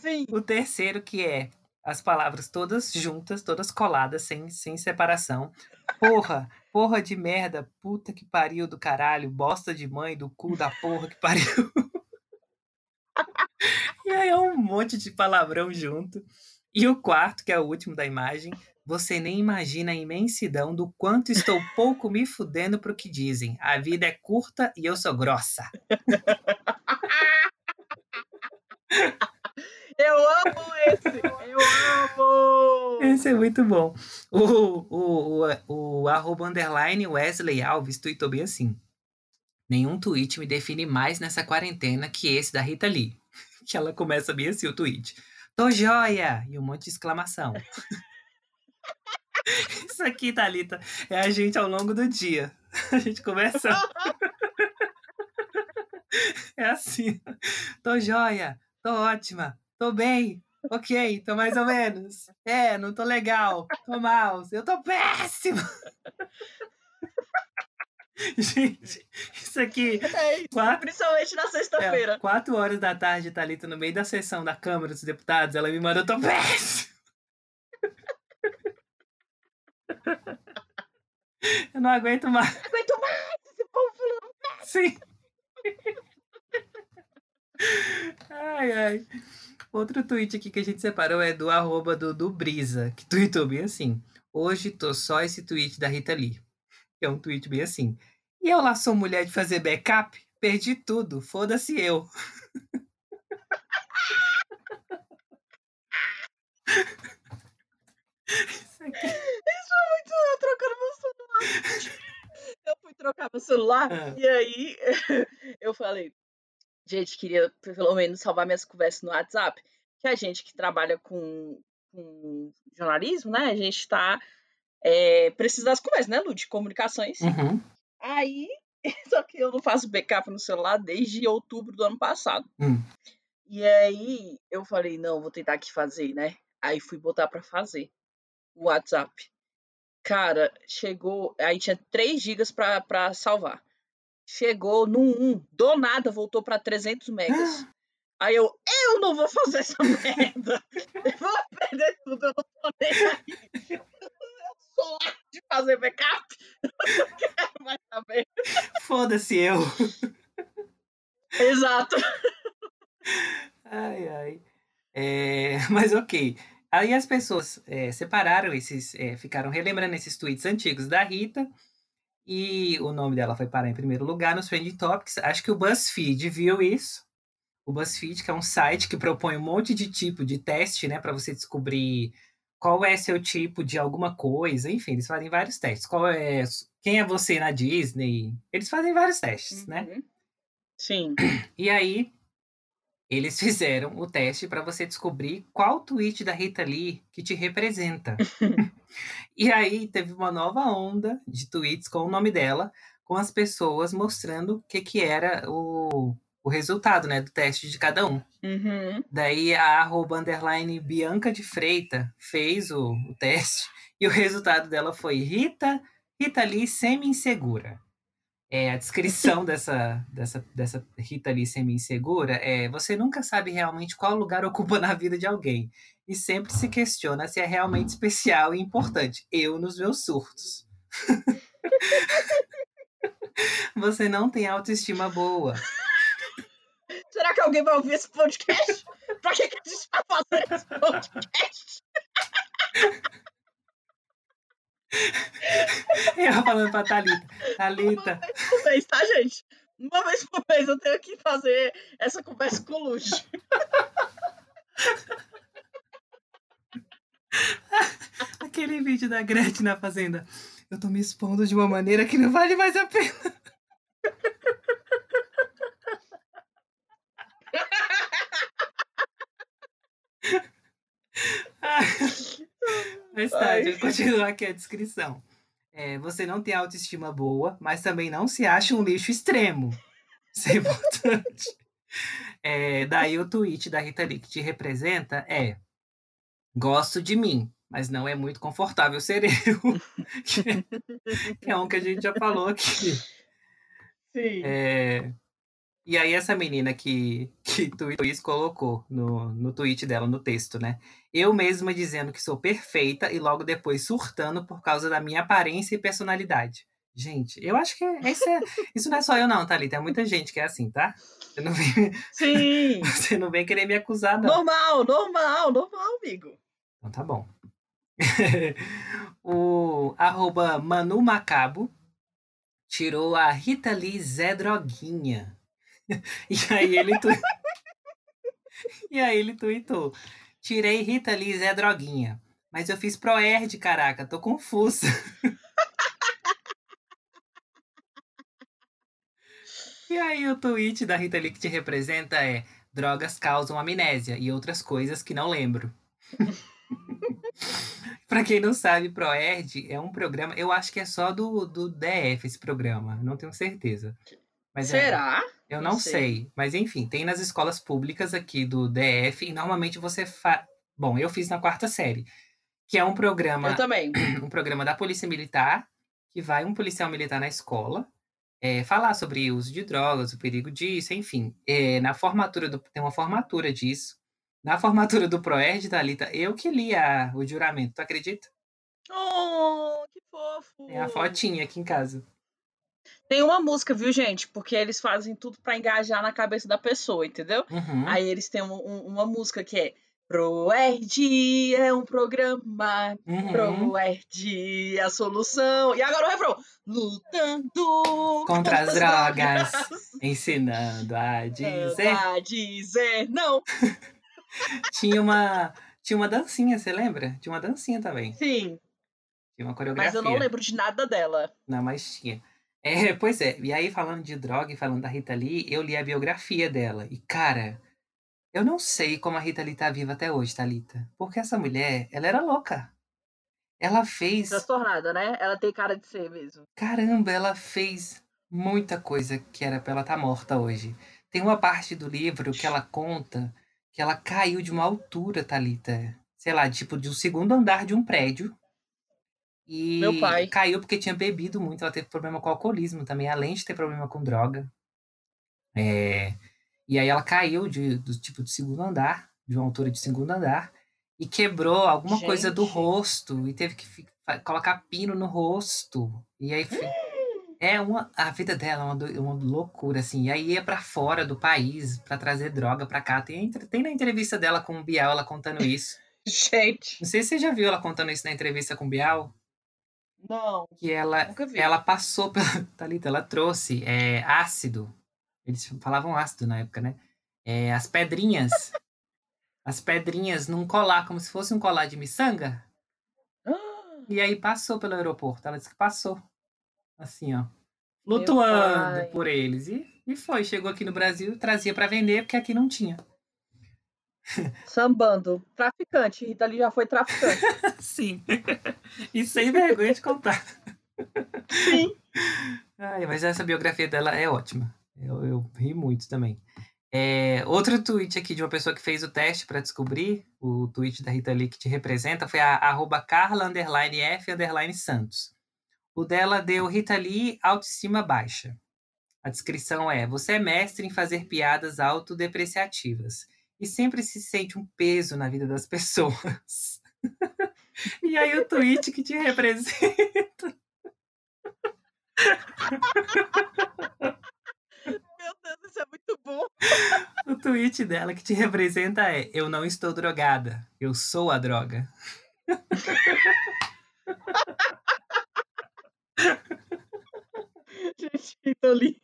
Sim. O terceiro que é as palavras todas juntas, todas coladas, sem, sem separação. Porra, porra de merda, puta que pariu do caralho, bosta de mãe do cu da porra que pariu. e aí é um monte de palavrão junto. E o quarto, que é o último da imagem, você nem imagina a imensidão do quanto estou pouco me fudendo pro que dizem. A vida é curta e eu sou grossa. Eu amo esse! Eu amo! Esse é muito bom. O, o, o, o arroba underline Wesley Alves tweetou bem assim. Nenhum tweet me define mais nessa quarentena que esse da Rita Lee. Que ela começa bem assim o tweet. Tô joia! E um monte de exclamação. Isso aqui, Thalita, é a gente ao longo do dia. A gente começa. É assim. Tô joia, tô ótima, tô bem, ok, tô mais ou menos. É, não tô legal, tô mal, eu tô péssima. Gente, isso aqui, É isso, quatro, Principalmente na é, sexta-feira. quatro horas da tarde, Thalita, no meio da sessão da Câmara dos Deputados, ela me mandou, tô péssima. Eu não aguento mais. Não aguento mais esse povo falando. Sim. Ai, ai. Outro tweet aqui que a gente separou é do arroba do, do Brisa, que tweetou bem assim. Hoje tô só esse tweet da Rita Lee. Que é um tweet bem assim. E eu lá sou mulher de fazer backup? Perdi tudo, foda-se eu. Isso aqui. Muito eu trocando meu celular. Eu fui trocar meu celular Ah. e aí eu falei, gente, queria pelo menos salvar minhas conversas no WhatsApp. Que a gente que trabalha com, com jornalismo, né? A gente tá. É, precisa das conversas, né, Lu? De comunicações. Uhum. Aí, só que eu não faço backup no celular desde outubro do ano passado. Hum. E aí eu falei, não, vou tentar aqui fazer, né? Aí fui botar pra fazer o WhatsApp. Cara, chegou. Aí tinha 3 gigas pra salvar. Chegou no 1, do nada voltou pra 300 megas. Aí eu, eu não vou fazer essa merda. Eu vou perder tudo, eu não tô nem aí. Eu sou lá de fazer backup. Eu não quero mais saber. Foda-se eu. Exato. Ai, ai. É, mas ok. Aí as pessoas é, separaram esses, é, ficaram relembrando esses tweets antigos da Rita. E o nome dela foi parar em primeiro lugar nos Trending Topics. Acho que o BuzzFeed viu isso. O BuzzFeed, que é um site que propõe um monte de tipo de teste, né, para você descobrir qual é seu tipo de alguma coisa. Enfim, eles fazem vários testes. Qual é, quem é você na Disney? Eles fazem vários testes, né? Uhum. Sim. E aí, eles fizeram o teste para você descobrir qual tweet da Rita Lee que te representa. e aí, teve uma nova onda de tweets com o nome dela, com as pessoas mostrando o que, que era o, o resultado né, do teste de cada um. Uhum. Daí, a arroba underline Bianca de Freita fez o, o teste e o resultado dela foi Rita, Rita Lee semi-insegura. É, a descrição dessa, dessa, dessa Rita Lee semi-insegura é: você nunca sabe realmente qual lugar ocupa na vida de alguém e sempre se questiona se é realmente especial e importante. Eu nos meus surtos. você não tem autoestima boa. Será que alguém vai ouvir esse podcast? pra que, que a gente vai fazer esse podcast? Eu falando pra Thalita: Thalita, Por mês, tá, gente? Uma vez por mês eu tenho que fazer essa conversa com o Luz. aquele vídeo da Gretchen na fazenda. Eu tô me expondo de uma maneira que não vale mais a pena. Mas tá, Ai. deixa eu continuar aqui a descrição. É, você não tem autoestima boa, mas também não se acha um lixo extremo. Isso é importante. É, daí o tweet da Rita Lee que te representa é Gosto de mim, mas não é muito confortável ser eu. que, é um que a gente já falou aqui. Sim. É, e aí essa menina que, que tweetou isso colocou no, no tweet dela, no texto, né? Eu mesma dizendo que sou perfeita e logo depois surtando por causa da minha aparência e personalidade. Gente, eu acho que esse é- isso não é só eu não, Thalita. É muita gente que é assim, tá? Você não vem, Sim. você não vem querer me acusar, não. Normal, normal, normal, amigo. Então tá bom. o arroba Manu Macabo tirou a Rita Lee Zé Droguinha. e aí ele tu... E aí ele tweetou. Tirei Rita Lee Zé Droguinha. Mas eu fiz Proerd, caraca, tô confusa. e aí o tweet da Rita Lee que te representa é Drogas causam amnésia e outras coisas que não lembro. Pra quem não sabe, ProErd é um programa, eu acho que é só do, do DF esse programa, não tenho certeza. Mas é- Será? eu Não não sei. sei. Mas enfim, tem nas escolas públicas aqui do DF e normalmente você faz. Bom, eu fiz na quarta série, que é um programa Eu também. um programa da Polícia Militar, que vai um policial militar na escola é, falar sobre o uso de drogas, o perigo disso, enfim. É, na formatura do, tem uma formatura disso. Na formatura do Proerd, Thalita, eu que li a, o juramento, tu acredita? Oh, que fofo. Tem a fotinha aqui em casa. Tem uma música, viu, gente? Porque eles fazem tudo pra engajar na cabeça da pessoa, entendeu? Uhum. Aí eles têm um- um- uma música que é Proerd é um programa, Uhum. Proerd é a solução. E agora o refrão. Lutando Contra as drogas, ensinando a dizer. A dizer não. Tinha uma, tinha uma dancinha, você lembra? Tinha uma dancinha também. Sim, Tinha uma coreografia. mas eu não lembro de nada dela. Não, mas tinha. É, pois é. E aí, falando de droga e falando da Rita Lee, eu li a biografia dela. E, cara, eu não sei como a Rita Lee tá viva até hoje, Thalita. Porque essa mulher, ela era louca. Ela fez. Transtornada, né? Ela tem cara de ser mesmo. Caramba, ela fez muita coisa que era pra ela estar morta hoje. Tem uma parte do livro que ela conta que ela caiu de uma altura, Thalita. Sei lá, tipo, de um segundo andar de um prédio. E Meu pai. caiu porque tinha bebido muito. Ela teve problema com alcoolismo também, além de ter problema com droga. É, E aí ela caiu de, do tipo de segundo andar, de uma altura de segundo andar, e quebrou alguma coisa do Gente. rosto e teve que fi- fa- colocar pino no rosto. E aí fi- é uma a vida dela é uma, do- uma loucura assim. E aí ia pra fora do país pra trazer droga pra cá. Tem, tem na entrevista dela com o Bial ela contando isso. Gente, Não sei se você já viu ela contando isso na entrevista com o Bial, não. que ela Nunca vi. ela passou pela Thalita, ela trouxe é, ácido. Eles falavam ácido na época, né? É, as pedrinhas. as pedrinhas num colar, como se fosse um colar de miçanga. Ah, E aí passou pelo aeroporto. Ela disse que passou. Assim, ó. Flutuando por eles. E, e foi. Chegou aqui no Brasil, trazia pra vender, porque aqui não tinha. Sambando. Traficante. Rita Lee já foi traficante. Sim. e sem vergonha de contar. Sim. Ai, mas essa biografia dela é ótima. Eu, eu ri muito também. É, outro tweet aqui de uma pessoa que fez o teste para descobrir, o tweet da Rita Lee que te representa, foi a arroba Carla underline F underline Santos. O dela deu Rita Lee autoestima baixa. A descrição é: Você é mestre em fazer piadas autodepreciativas e sempre se sente um peso na vida das pessoas. e aí o tweet que te representa. Meu Deus, isso é muito bom. O tweet dela que te representa é: Eu não estou drogada, eu sou a droga. Gente, Rita Lee.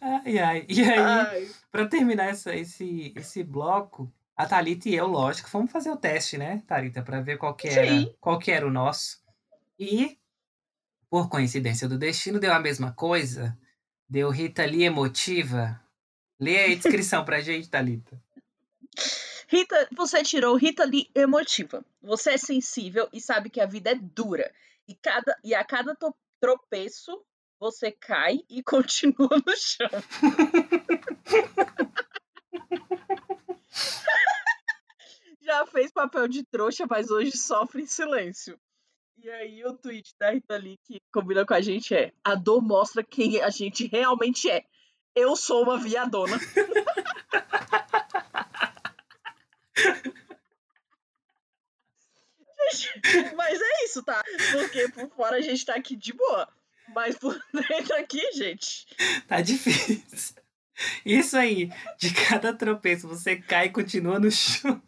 Ai, ai. E aí, pra terminar essa, esse, esse bloco, a Thalita e eu, lógico, fomos fazer o teste, né, Thalita, pra ver qual que era, Sim. qual que era o nosso. E, por coincidência do destino, deu a mesma coisa. Deu Rita Lee emotiva. Lê aí a descrição pra gente, Thalita. Rita, você tirou Rita Lee emotiva. Você é sensível e sabe que a vida é dura. E, cada, e a cada tropeço, você cai e continua no chão. Já fez papel de trouxa, mas hoje sofre em silêncio. E aí o tweet da Rita Lee que combina com a gente é a dor mostra quem a gente realmente é. Eu sou uma viadona. Mas é isso, tá? Porque por fora a gente tá aqui de boa. Mas por dentro aqui, gente. Tá difícil. Isso aí, de cada tropeço você cai e continua no chão.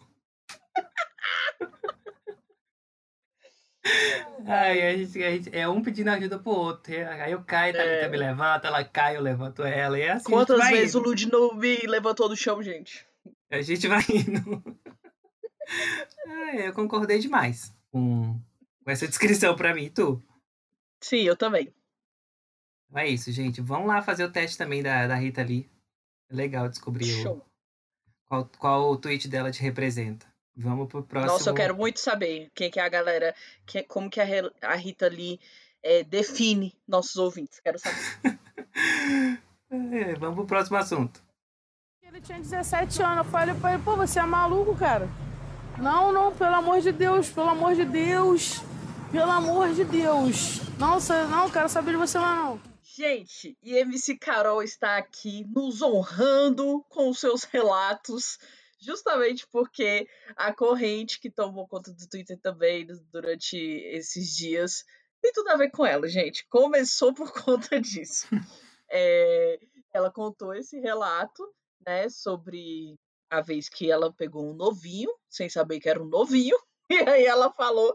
Ai, a gente, a gente- é um pedindo ajuda pro outro. Aí eu caio, Thalita É. me levanta, ela cai, eu levanto ela. E é assim, Quantas vezes o indo. Lud não me levantou do chão, gente? A gente vai indo. Ai, eu concordei demais com, com essa descrição pra mim. Tu? Sim, eu também. Então É isso, gente. Vamos lá fazer o teste também da, da Rita Lee. É legal descobrir o- qual, qual o tweet dela te representa. Vamos pro próximo. Nossa, eu quero muito saber quem que é a galera, que, como que a, a Rita Lee é, define nossos ouvintes. Quero saber. É, vamos pro próximo assunto. Ele tinha 17 anos. Eu falei pra ele, pô, você é maluco, cara? Não, não, pelo amor de Deus, pelo amor de Deus. Pelo amor de Deus. Não, não, quero saber de você lá não. Gente, e MC Carol está aqui nos honrando com seus relatos, justamente porque a corrente que tomou conta do Twitter também durante esses dias tem tudo a ver com ela, gente. Começou por conta disso. É, ela contou esse relato, né, sobre a vez que ela pegou um novinho, sem saber que era um novinho, e aí ela falou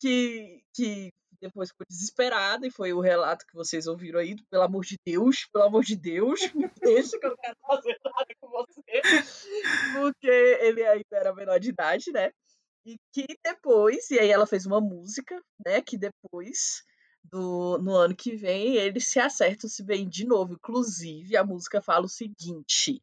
que, que depois ficou desesperada, e foi o relato que vocês ouviram aí, pelo amor de Deus, pelo amor de Deus, me deixa que eu não quero fazer nada com você, porque ele ainda era menor de idade, né? E que depois, e aí ela fez uma música, né? Que depois, do, no ano que vem, eles se acertam, se bem de novo. Inclusive, a música fala o seguinte: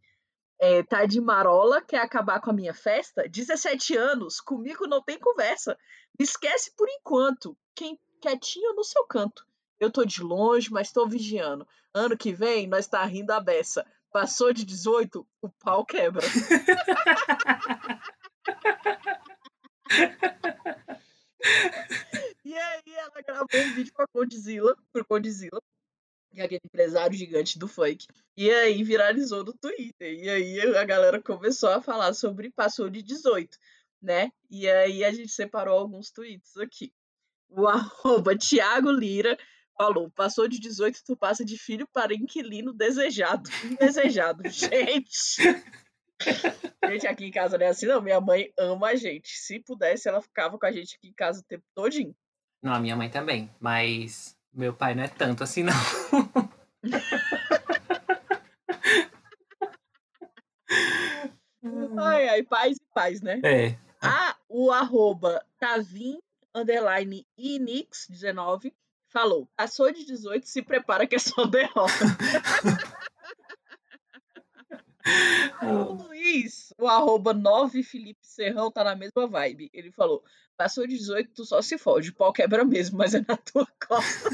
é, tá de marola, quer acabar com a minha festa? 17 anos, comigo não tem conversa. Me esquece por enquanto. Quem quietinho no seu canto. Eu tô de longe, mas tô vigiando. Ano que vem, nós tá rindo a beça. Passou de 18, o pau quebra. e aí ela gravou um vídeo com a Condzilla, por Condzilla, que é aquele empresário gigante do funk. E aí viralizou no Twitter. E aí a galera começou a falar sobre passou de 18, né? E aí a gente separou alguns tweets aqui. O arroba Thiago Lira falou: passou de 18, tu passa de filho para inquilino desejado. Indesejado. gente! Gente, aqui em casa não é assim, não. Minha mãe ama a gente. Se pudesse, ela ficava com a gente aqui em casa o tempo todinho. Não, a minha mãe também. Mas meu pai não é tanto assim, não. Ai, ai, paz e paz, né? É. Ah, o arroba Tavim, underline Inix 19, falou, passou de 18, se prepara que é só derrota. o Luiz, o arroba 9 Felipe Serrão, tá na mesma vibe. Ele falou, passou de 18, tu só se fode, o pau quebra mesmo, mas é na tua costa.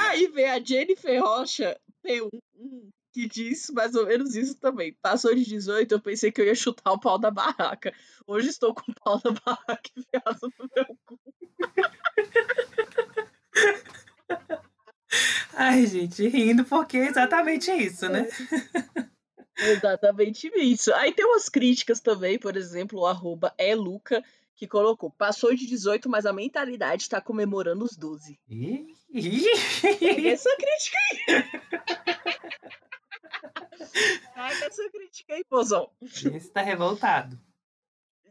Aí vem a Jennifer Rocha, tem um, um que diz mais ou menos isso também. Passou de 18, eu pensei que eu ia chutar o pau da barraca. Hoje estou com o pau da barraca enfiado no meu cu. Ai, gente, rindo porque é exatamente isso, né? Exatamente isso. Aí tem umas críticas também, por exemplo, o arroba é Luca, que colocou, passou de 18, mas a mentalidade está comemorando os 12. Ih, Pega essa crítica aí. Pega essa crítica aí, mozão. Esse tá revoltado.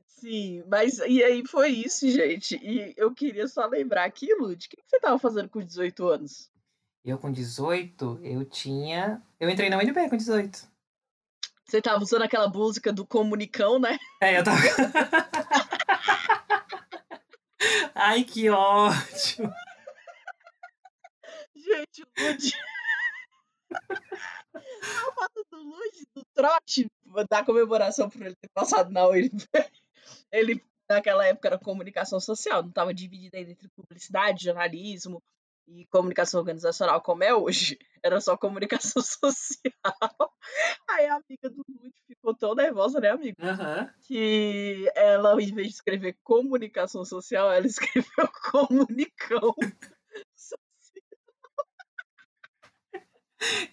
Sim, mas e aí foi isso, gente. E eu queria só lembrar aqui, Lud, o que que você tava fazendo com 18 anos? Eu com 18, eu tinha. Eu entrei na UNB com 18. Você tava usando aquela música do Comunicão, né? É, eu tava. Ai, que ótimo! Gente, o Lud. A foto do Lud, do trote da comemoração por ele ter passado na UNB. Ele, naquela época, era comunicação social, não estava dividida entre publicidade, jornalismo e comunicação organizacional, como é hoje. Era só comunicação social. Aí a amiga do Lud ficou tão nervosa, né, amigo? Aham. Que ela, em vez de escrever comunicação social, ela escreveu comunicão.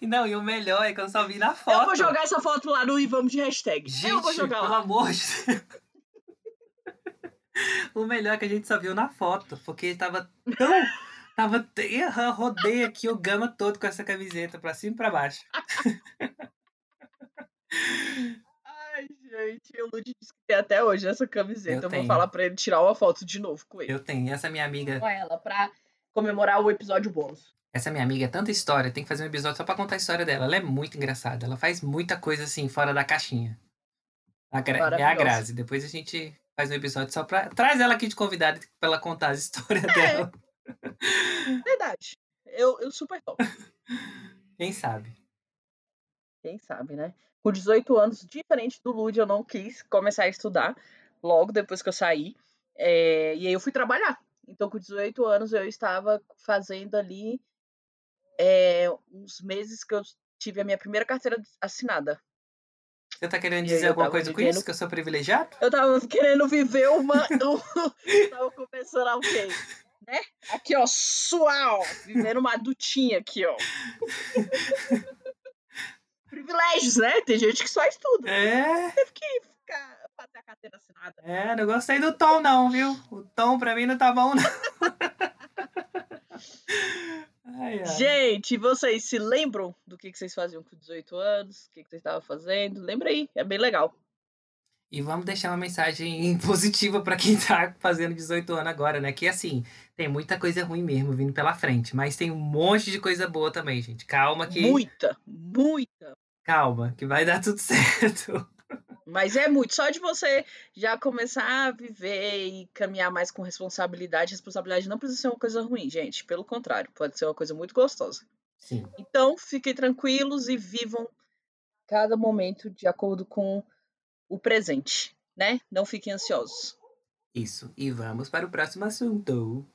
Não, e o melhor é que eu só vi na Eu foto. vou jogar essa foto lá no e vamos de hashtag. Gente, eu vou jogar pelo lá. amor de Deus. O melhor é que a gente só viu na foto, porque tava tão. Tava. Eu rodei aqui o gama todo com essa camiseta, pra cima e pra baixo. Ai, gente, o Lud disse que tem até hoje essa camiseta. Eu Eu, vou falar pra ele tirar uma foto de novo com ele. Eu tenho. Essa minha amiga. Com ela, pra comemorar o episódio bônus. Essa minha amiga é tanta história, tem que fazer um episódio só pra contar a história dela. Ela é muito engraçada. Ela faz muita coisa assim, fora da caixinha. A Gra- É a. Grazi. Depois a gente faz um episódio só pra. Traz ela aqui de convidada pra ela contar as histórias É. dela. Verdade. Eu, eu super top. Quem sabe? Quem sabe, né? Com 18 anos, diferente do Lud, eu não quis começar a estudar logo depois que eu saí. É, e aí eu fui trabalhar. Então, com 18 anos, eu estava fazendo ali é, uns meses que eu tive a minha primeira carteira assinada. Você tá querendo dizer alguma coisa com vivendo- isso? Que eu sou privilegiado? Eu tava querendo viver uma. eu tava começando a o quê? Né? Aqui, ó, suau! Vivendo uma adultinha aqui, ó. Privilégios, né? Tem gente que só estuda. É, Teve que ficar pra ter a carteira assinada. é, não gostei do tom, não, viu? O tom pra mim não tá bom, não. Ai, ai. Gente, vocês se lembram do que, que vocês faziam com 18 anos? O que, que vocês estavam fazendo? Lembra aí, é bem legal. E vamos deixar uma mensagem positiva pra quem tá fazendo 18 anos agora, né? Que assim, tem muita coisa ruim mesmo vindo pela frente, mas tem um monte de coisa boa também, gente. Calma que Muita, muita. calma, que vai dar tudo certo. Mas é muito. Só de você já começar a viver e caminhar mais com responsabilidade. Responsabilidade não precisa ser uma coisa ruim, gente. Pelo contrário, pode ser uma coisa muito gostosa. Sim. Então, fiquem tranquilos e vivam cada momento de acordo com o presente, né? Não fiquem ansiosos. Isso, e vamos para o próximo assunto.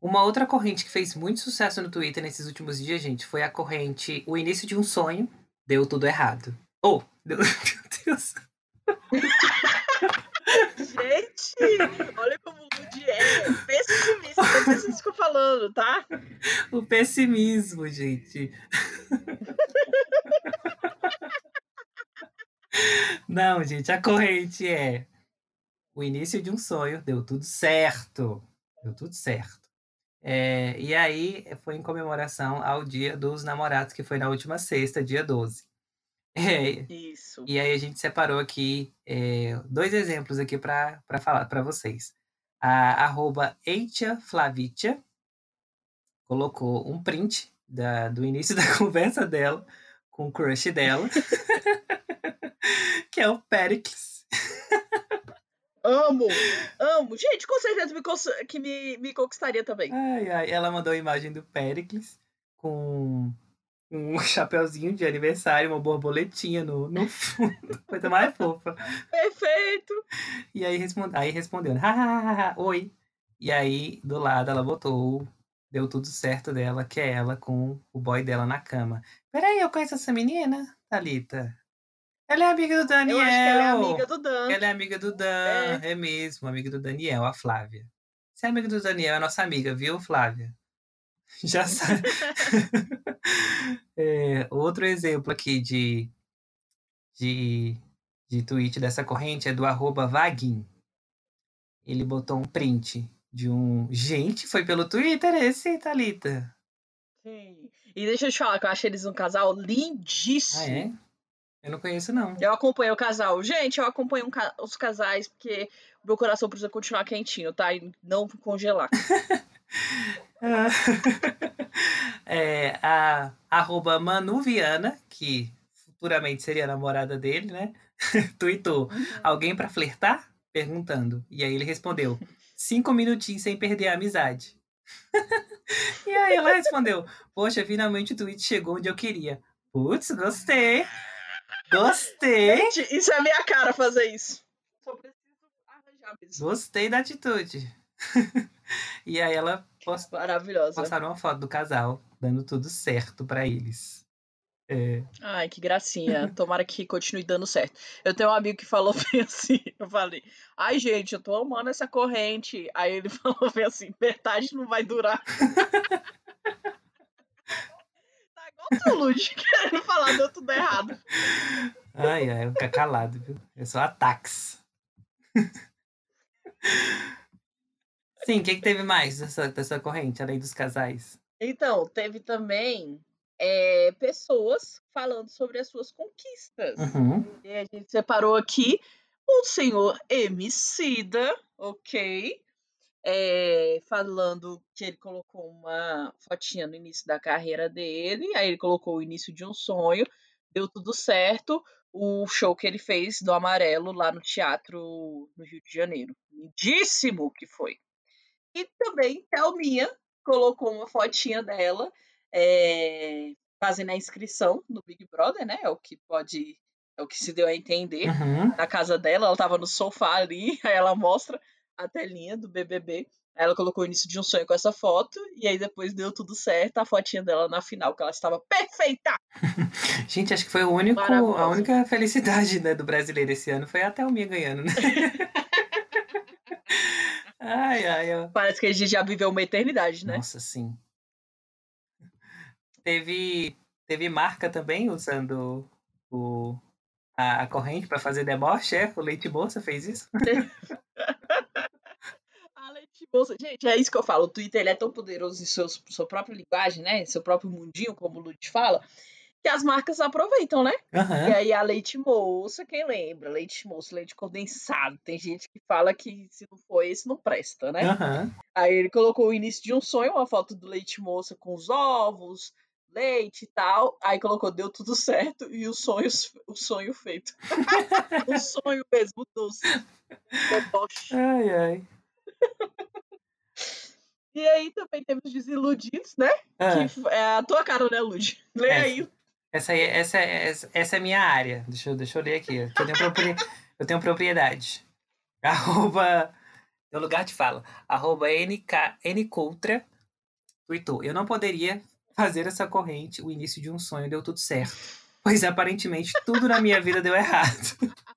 Uma outra corrente que fez muito sucesso no Twitter nesses últimos dias, gente, foi a corrente O Início de um Sonho Deu Tudo Errado. Oh, meu Deus. gente, olha Lud é pessimista. É pessimista que eu falando, tá? O pessimismo, gente. Não, gente, a corrente é o início de um sonho, deu tudo certo. Deu tudo certo. É, e aí foi em comemoração ao Dia dos Namorados, que foi na última sexta, dia 12. É, Isso. e aí a gente separou aqui é, dois exemplos aqui para falar para vocês. A arroba Eitia Flavitia colocou um print da, do início da conversa dela com o crush dela, que é o Pericles. Amo, amo. Gente, com certeza me que me, me conquistaria também. Ai, ai, ela mandou a imagem do Pericles com um chapeuzinho de aniversário, uma borboletinha no, no fundo, coisa mais fofa. Perfeito. E aí, responde, aí respondeu, "Ha, ha, ha, ha, oi. E aí, do lado, ela botou, deu tudo certo dela, que é ela com o boy dela na cama. Peraí, eu conheço essa menina, Thalita? Ela é amiga do Daniel. Eu acho que ela é amiga do Dan. Ela é amiga do Dan, é. mesmo, amiga do Daniel, a Flávia. Se é amiga do Daniel, é nossa amiga, viu, Flávia? Já sabe. É, outro exemplo aqui de, de, de tweet dessa corrente é do arroba Vaguin. Ele botou um print de um. Gente, foi pelo Twitter esse, Thalita. Sim. E deixa eu te falar que eu acho eles um casal Ah, lindíssimo. é? Eu não conheço, não. Eu acompanho o casal. Gente, eu acompanho um ca- os casais porque meu coração precisa continuar quentinho, tá? E não congelar. É, a arroba Manu Viana, que futuramente seria a namorada dele, né? Tweetou, alguém pra flertar? Perguntando. E aí ele respondeu, cinco minutinhos sem perder a amizade. e aí ela respondeu, poxa, finalmente o tweet chegou onde eu queria. Putz, gostei. Gostei. Gente, isso é minha cara fazer isso. Só preciso arranjar mesmo. Gostei da atitude. e aí ela post- Maravilhosa. postaram uma foto do casal, dando tudo certo pra eles. É, Ai, que gracinha. Tomara que continue dando certo. Eu tenho um amigo que falou bem assim. Eu falei, ai, gente, eu tô amando essa corrente. Aí ele falou bem assim, metade não vai durar. tá igual tu, Lud, querendo falar, deu tudo errado. Ai, ai, eu ficar calado, viu? Eu sou ataques. Sim, o que, que teve mais dessa, dessa corrente, além dos casais? Então, teve também é, pessoas falando sobre as suas conquistas. Uhum. E a gente separou aqui o senhor Emicida, ok? É, falando que ele colocou uma fotinha no início da carreira dele, aí ele colocou o início de um sonho, deu tudo certo. O show que ele fez do Amarelo lá no teatro no Rio de Janeiro. Lindíssimo que foi. E também Thelminha colocou uma fotinha dela é, fazendo a inscrição no Big Brother, né? É o que pode. É o que se deu a entender Uhum. na casa dela, ela tava no sofá ali, aí ela mostra a telinha do BBB. Aí ela colocou o início de um sonho com essa foto, e aí depois deu tudo certo, a fotinha dela na final, que ela estava perfeita! Gente, acho que foi o único, a única felicidade né, do brasileiro esse ano foi a Thelminha ganhando, né? ai, ai, ó. Parece que a gente já viveu uma eternidade, né? Nossa, sim. Teve, teve marca também usando o, a, a corrente para fazer deboche, é? O Leite Moça fez isso? A Leite Moça, gente, é isso que eu falo. O Twitter ele é tão poderoso em seus, sua própria linguagem, né? Em seu próprio mundinho, como o Lute fala, que as marcas aproveitam, né? E Aham. aí a leite moça, quem lembra? Leite moça, leite condensado. Tem gente que fala que se não for esse, não presta, né? Aham. Aí ele colocou o início de um sonho, uma foto do leite moça com os ovos, leite e tal. Aí colocou, deu tudo certo e o sonho, o sonho feito. o sonho mesmo, doce. Deboche. Ai, ai. E aí também temos os desiludidos, né? Ah, Que é a tua cara, né, Lud? Lê É. aí. Essa, aí, essa, essa, essa é a minha área. Deixa eu, deixa eu ler aqui. Eu tenho, propri- eu tenho propriedade. Arroba. Meu lugar de fala. Arroba NK, Ncultra tweetou: Eu não poderia fazer essa corrente, o início de um sonho deu tudo certo. Pois aparentemente tudo na minha vida deu errado.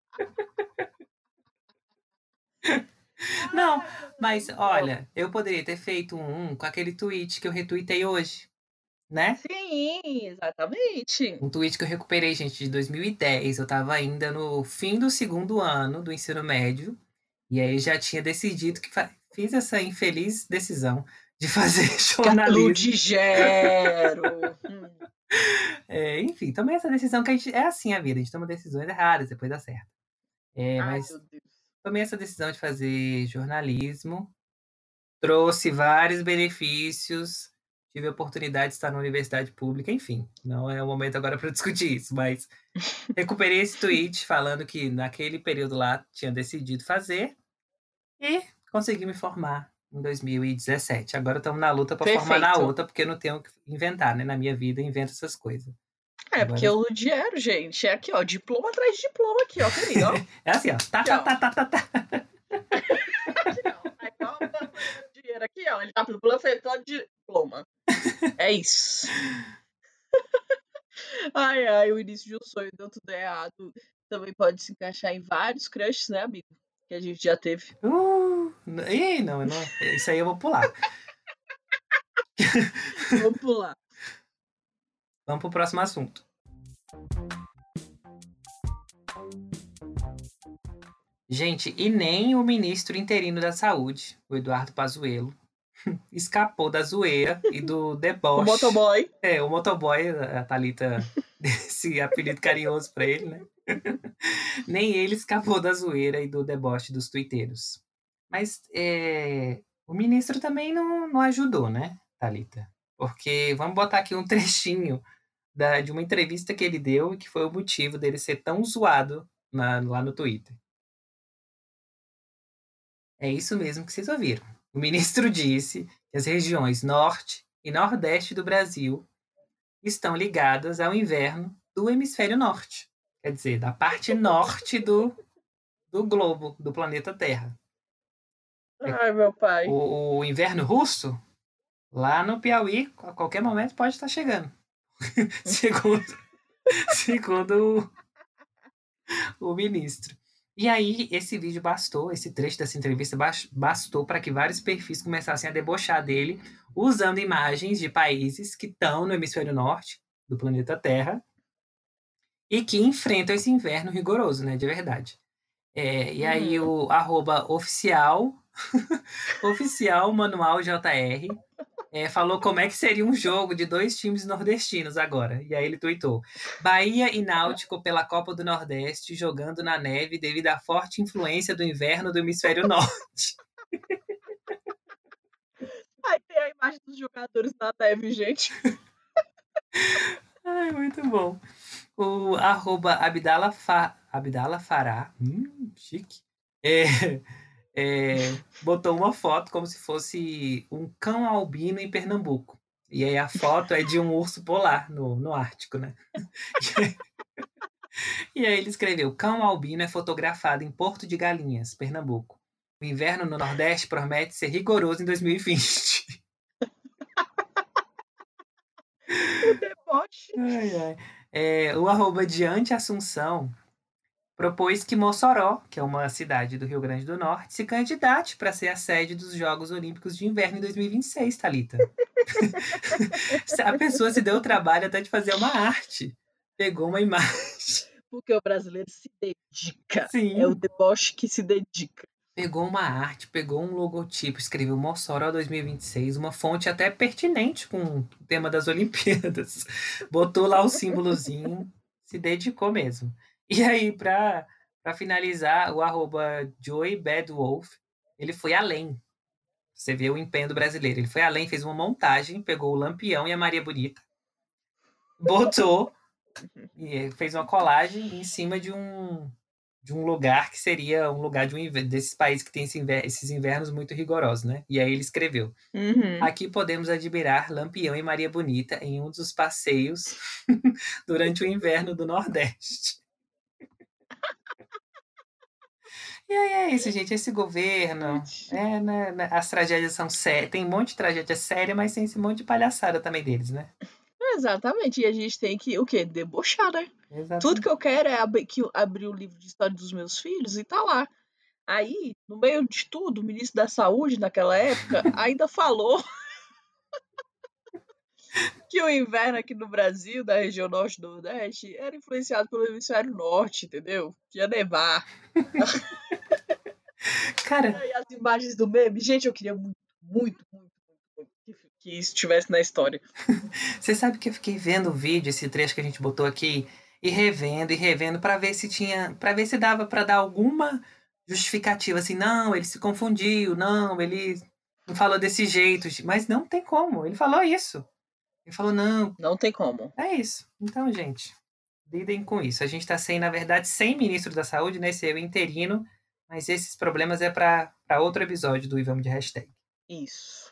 Não, mas olha, eu poderia ter feito um com aquele tweet que eu retuitei hoje, né? Sim, exatamente. Um tweet que eu recuperei, gente, de 2010. Eu tava ainda no fim do segundo ano do ensino médio. E aí já tinha decidido que fiz essa infeliz decisão de fazer jornalismo. de gero. Hum. É, enfim, tomei essa decisão que a gente. É assim a vida, a gente toma decisões erradas, depois dá certo. É, Ai, mas tomei essa decisão de fazer jornalismo, trouxe vários benefícios, tive a oportunidade de estar na universidade pública, enfim, não é o momento agora para discutir isso, mas recuperei esse tweet falando que naquele período lá tinha decidido fazer e consegui me formar em 2017. Agora estamos na luta para formar na outra, porque eu não tenho o que inventar, né? Na minha vida, eu invento essas coisas. É, porque Agora- o Ludiero, gente, é aqui, ó, diploma atrás de diploma aqui, ó, querido, ó. É assim, ó. Tá, tá, tá, tá, tá, tá. Aqui, ó. Aí, qual o tamanho dinheiro aqui, ó. Ele tá panfletando de diploma. É isso. Ai, ai, o início de um sonho deu tudo errado. Também pode se encaixar em vários crushes, né, amigo? Que a gente já teve. Uh, ih, não, não, isso aí eu vou pular. Vamos pular. Vamos pro próximo assunto. Gente, e nem o ministro interino da Saúde, o Eduardo Pazuello, escapou da zoeira e do O deboche. motoboy. É, o motoboy, a Thalita, esse apelido carinhoso pra ele, né? Nem ele escapou da zoeira e do deboche dos tuiteiros. Mas é, o ministro também não, não ajudou, né, Thalita? Porque vamos botar aqui um trechinho da, de uma entrevista que ele deu e que foi o motivo dele ser tão zoado na- lá no Twitter. É isso mesmo que vocês ouviram. O ministro disse que as regiões norte e nordeste do Brasil estão ligadas ao inverno do hemisfério norte. Quer dizer, da parte norte do, do globo, do planeta Terra. Ai, meu pai. O, o inverno russo, lá no Piauí, a qualquer momento pode estar chegando. segundo segundo o, o ministro. E aí, esse vídeo bastou, esse trecho dessa entrevista bas- bastou para que vários perfis começassem a debochar dele, usando imagens de países que estão no hemisfério norte do planeta Terra e que enfrentam esse inverno rigoroso, né, de verdade. É, e aí, o arroba oficial, oficial manual JR, é, falou como é que seria um jogo de dois times nordestinos agora. E aí ele tweetou: Bahia e Náutico pela Copa do Nordeste jogando na neve devido à forte influência do inverno do hemisfério norte. Aí tem a imagem dos jogadores na neve, gente. Ai, muito bom. O arroba Abdala, Fa, Abdala Fará, hum, chique, é, é, botou uma foto como se fosse um cão albino em Pernambuco. E aí a foto é de um urso polar no, no Ártico, né? E aí, ele escreveu: cão albino é fotografado em Porto de Galinhas, Pernambuco. O inverno no Nordeste promete ser rigoroso em 2020. O deboche. Ai, ai. É, o arroba Diante Assunção propôs que Mossoró, que é uma cidade do Rio Grande do Norte, se candidate para ser a sede dos Jogos Olímpicos de Inverno em 2026, Thalita. a pessoa se deu o trabalho até de fazer uma arte. Pegou uma imagem. Porque o brasileiro se dedica. Sim. É o deboche que se dedica. Pegou uma arte, pegou um logotipo, escreveu Mossoró 2026, uma fonte até pertinente com o tema das Olimpíadas. Botou lá o símbolozinho, se dedicou mesmo. E aí, para finalizar, o arroba Joey Bad Wolf, ele foi além. Você vê o empenho do brasileiro. Ele foi além, fez uma montagem, pegou o Lampião e a Maria Bonita, botou e fez uma colagem em cima de um de um lugar que seria um lugar de um desses países que tem esse inver- esses invernos muito rigorosos, né? E aí ele escreveu: Uhum. Aqui podemos admirar Lampião e Maria Bonita em um dos passeios durante o inverno do Nordeste. E aí é isso, gente. Esse governo. É, né, as tragédias são sérias. Tem um monte de tragédia séria, mas tem esse monte de palhaçada também deles, né? Exatamente. E a gente tem que, o quê? Debochar, né? Exatamente. Tudo que eu quero é abrir, que, eu- abrir o livro de história dos meus filhos e tá lá. Aí, no meio de tudo, o ministro da Saúde, naquela época, ainda falou que o inverno aqui no Brasil, da região norte e nordeste, era influenciado pelo hemisfério norte, entendeu? Que ia nevar. Cara, E as imagens do meme, gente, eu queria muito, muito, muito, muito, muito que, isso estivesse na história. você sabe que eu fiquei vendo o vídeo, esse trecho que a gente botou aqui, e revendo e revendo pra ver se tinha, para ver se dava pra dar alguma justificativa assim, não, ele se confundiu, não, ele não falou desse jeito, mas não tem como. Ele falou isso. Ele falou não, Não tem como. É isso. Então, gente, lidem com isso. A gente está sem, na verdade, sem ministro da saúde, né? Esse é o interino, mas esses problemas é para outro episódio do Ivamos de Hashtag. Isso.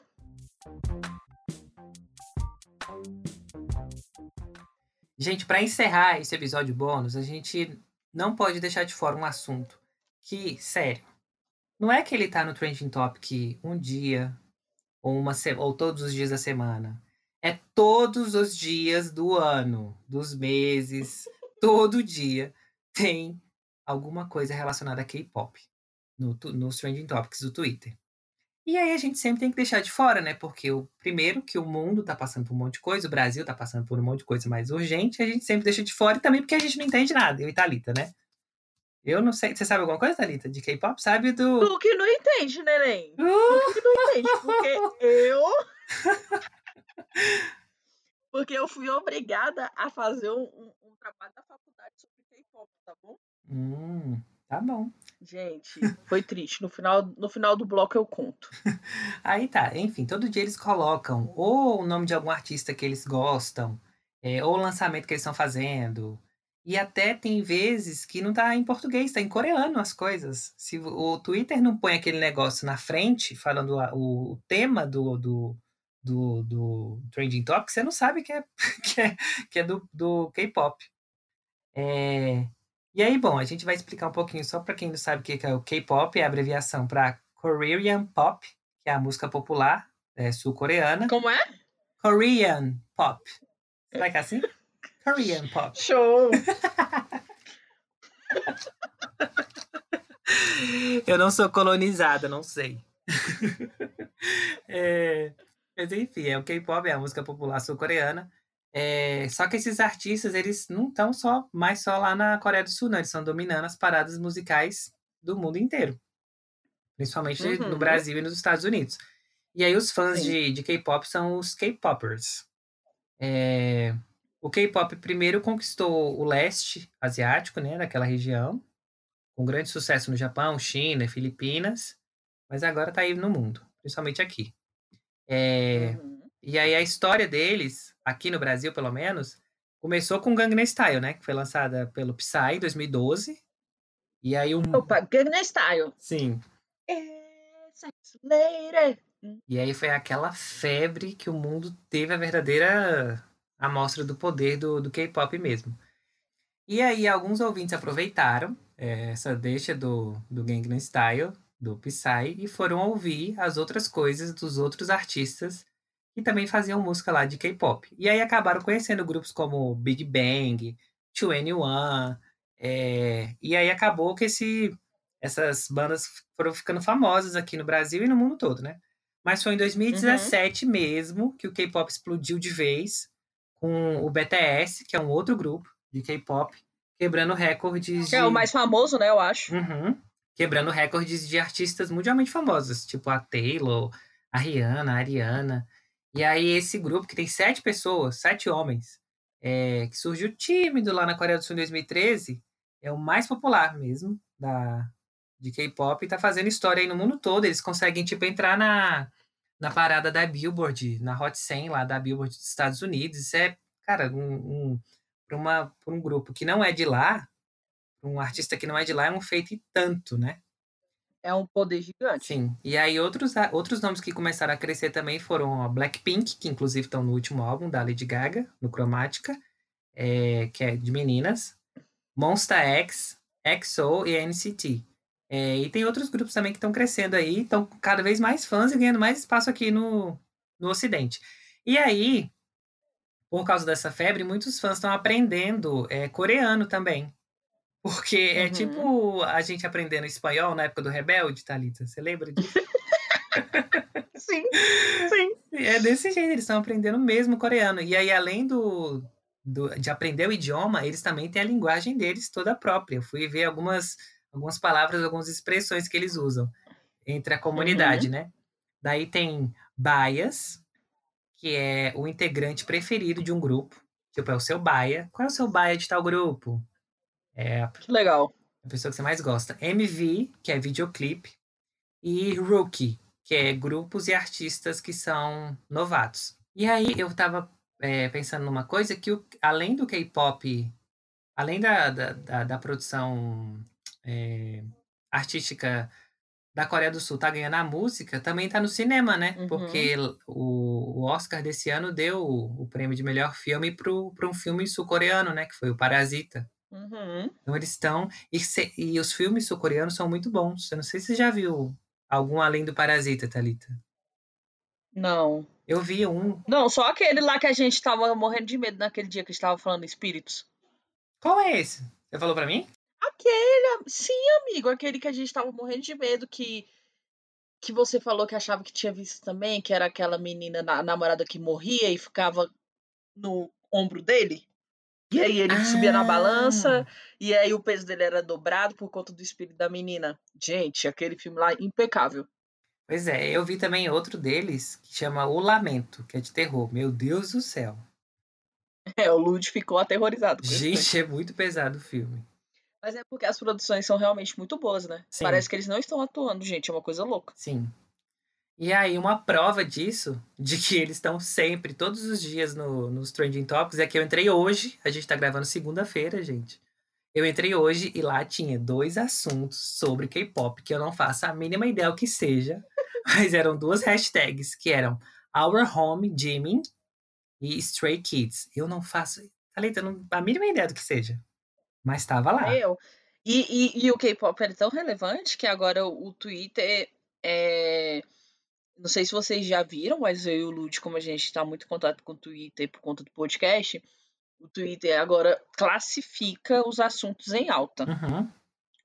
Gente, para encerrar esse episódio bônus, a gente não pode deixar de fora um assunto que, sério, não é que ele tá no Trending Topic um dia ou uma ou todos os dias da semana. É todos os dias do ano, dos meses, todo dia tem alguma coisa relacionada a K-pop no, Trending Topics do Twitter. E aí a gente sempre tem que deixar de fora, né? Porque o primeiro que o mundo tá passando por um monte de coisa, o Brasil tá passando por um monte de coisa mais urgente, a gente sempre deixa de fora e também porque a gente não entende nada, eu e Thalita, né? Eu não sei, você sabe alguma coisa, Thalita, de K-pop? Sabe do Tu que não entende, neném. Uh! Tu que não entende, porque eu. Porque eu fui obrigada a fazer um, um- um trabalho da faculdade sobre K-pop, tá bom? Hum, tá bom. Gente, foi triste. No final, no final do bloco eu conto. Aí tá, enfim, todo dia eles colocam ou o nome de algum artista que eles gostam, é, ou o lançamento que eles estão fazendo. E até tem vezes que não tá em português, tá em coreano as coisas. Se o Twitter não põe aquele negócio na frente, falando a- o, o tema do, do, do, do Trending Topic, você não sabe que é, que é, que é do, do K-pop. É, e aí, bom, a gente vai explicar um pouquinho só para quem não sabe o que é o K-pop, é a abreviação para Korean Pop, que é a música popular é, sul-coreana. Como é? Korean Pop. Será que é assim? Korean Pop. Show! Eu não sou colonizada, não sei. É, mas enfim, é o K-pop, é a música popular sul-coreana. É, só que esses artistas, eles não estão só mais só lá na Coreia do Sul, não. Eles estão dominando as paradas musicais do mundo inteiro. Principalmente no Uhum. Brasil e nos Estados Unidos. E aí os fãs Sim. de, de K-pop são os K-popers. É, o K-pop primeiro conquistou o leste asiático, né, daquela região, com grande sucesso no Japão, China, Filipinas, mas agora tá aí no mundo, principalmente aqui. É, Uhum. e aí a história deles, aqui no Brasil pelo menos, começou com Gangnam Style, né, que foi lançada pelo Psy em 2012. E aí um, Opa, Gangnam Style. sim, É. E aí foi aquela febre que o mundo teve a verdadeira amostra do poder do, do K-pop mesmo. E aí alguns ouvintes aproveitaram eh, essa deixa do, do Gangnam Style, do Psy, e foram ouvir as outras coisas dos outros artistas que também faziam música lá de K-pop. E aí acabaram conhecendo grupos como Big Bang, 2NE1, eh, e aí acabou que esse, essas bandas foram ficando famosas aqui no Brasil e no mundo todo, né? Mas foi em 2017 mesmo que o K-pop explodiu de vez com o BTS, que é um outro grupo de K-pop, quebrando recordes Que de... é o mais famoso, né, eu acho. Uhum. Quebrando recordes de artistas mundialmente famosos, tipo a Taylor, a Rihanna, a Ariana. E aí esse grupo, que tem sete pessoas, sete homens, é, que surgiu tímido lá na Coreia do Sul em 2013, é o mais popular mesmo da, de K-pop e tá fazendo história aí no mundo todo. Eles conseguem, tipo, entrar na, na parada da Billboard, na Hot 100 lá da Billboard dos Estados Unidos. Isso é, cara, um, um, para uma, pra um grupo que não é de lá, pra um artista que não é de lá, é um feito e tanto, né? É um poder gigante. Sim. E aí outros, outros nomes que começaram a crescer também foram a Blackpink, que inclusive estão no último álbum da Lady Gaga, no Chromatica, é, que é de meninas, Monsta X, EXO e NCT. É, e tem outros grupos também que estão crescendo aí, estão cada vez mais fãs e ganhando mais espaço aqui no, no Ocidente. E aí, por causa dessa febre, muitos fãs estão aprendendo é, coreano também. Porque é Uhum. tipo a gente aprendendo espanhol na época do Rebelde, Thalita. Você lembra disso? Sim, sim. É desse jeito, eles estão aprendendo mesmo coreano. E aí, além do, do- de aprender o idioma, eles também têm a linguagem deles toda própria. Eu fui ver algumas, algumas palavras, algumas expressões que eles usam entre a comunidade, né? Daí tem bias, que é o integrante preferido de um grupo. Tipo, é o seu baia. Qual é o seu baia de tal grupo? É a legal. a pessoa que você mais gosta. MV, que é videoclipe, e Rookie, que é grupos e artistas que são novatos. E aí eu tava é, pensando numa coisa que, o- além do K-pop, além da, da, da, da produção é, artística da Coreia do Sul tá ganhando a música, também tá no cinema, né? Uhum. Porque o, o Oscar desse ano deu o, o prêmio de melhor filme pro um filme sul-coreano, né? Que foi o Parasita. Uhum. Então eles estão. E, se- e os filmes sul-coreanos são muito bons. Eu não sei se você já viu algum além do Parasita, Thalita. Não. Eu vi um. Não, só aquele lá que a gente tava morrendo de medo naquele dia que a gente tava falando espíritos. Qual é esse? Você falou pra mim? Aquele, sim, amigo, aquele que a gente tava morrendo de medo que que você falou que achava que tinha visto também, que era aquela menina na- namorada que morria e ficava no ombro dele. E aí ele subia na balança, e aí o peso dele era dobrado por conta do espírito da menina. Gente, aquele filme lá impecável. Pois é, eu vi também outro deles que chama O Lamento, que é de terror. Meu Deus do céu. É, o Lud ficou aterrorizado. Gente, é muito pesado o filme. Mas é porque as produções são realmente muito boas, né? Sim. Parece que eles não estão atuando, gente, é uma coisa louca. Sim. E aí, uma prova disso, de que eles estão sempre, todos os dias no, nos Trending Topics, é que eu entrei hoje, a gente tá gravando segunda-feira, gente. Eu entrei hoje e lá tinha dois assuntos sobre K-pop, que eu não faço a mínima ideia o que seja, mas eram duas hashtags, que eram Our Home Jimin e Stray Kids. Eu não faço, Thalita, não a mínima ideia do que seja. Mas tava lá. Eu. E, e, e o K-pop é tão relevante que agora o Twitter é. Não sei se vocês já viram, mas eu e o Lud, como a gente está muito em contato com o Twitter por conta do podcast, o Twitter agora classifica os assuntos em alta. Uhum.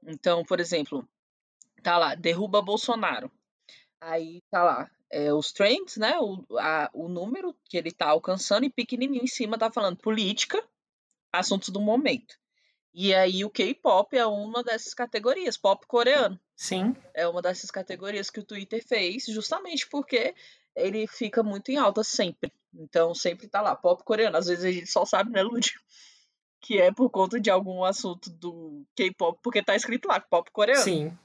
Então, por exemplo, tá lá, derruba Bolsonaro. Aí tá lá, é, os trends, né? O, a- o número que ele tá alcançando e pequenininho em cima tá falando política, assuntos do momento. E aí o K-pop é uma dessas categorias, pop coreano. Sim, É uma dessas categorias que o Twitter fez, justamente porque ele fica muito em alta sempre. Então sempre tá lá, pop coreano. Às vezes a gente só sabe, né, Lud? Que é por conta de algum assunto do K-pop, porque tá escrito lá, pop coreano. Sim.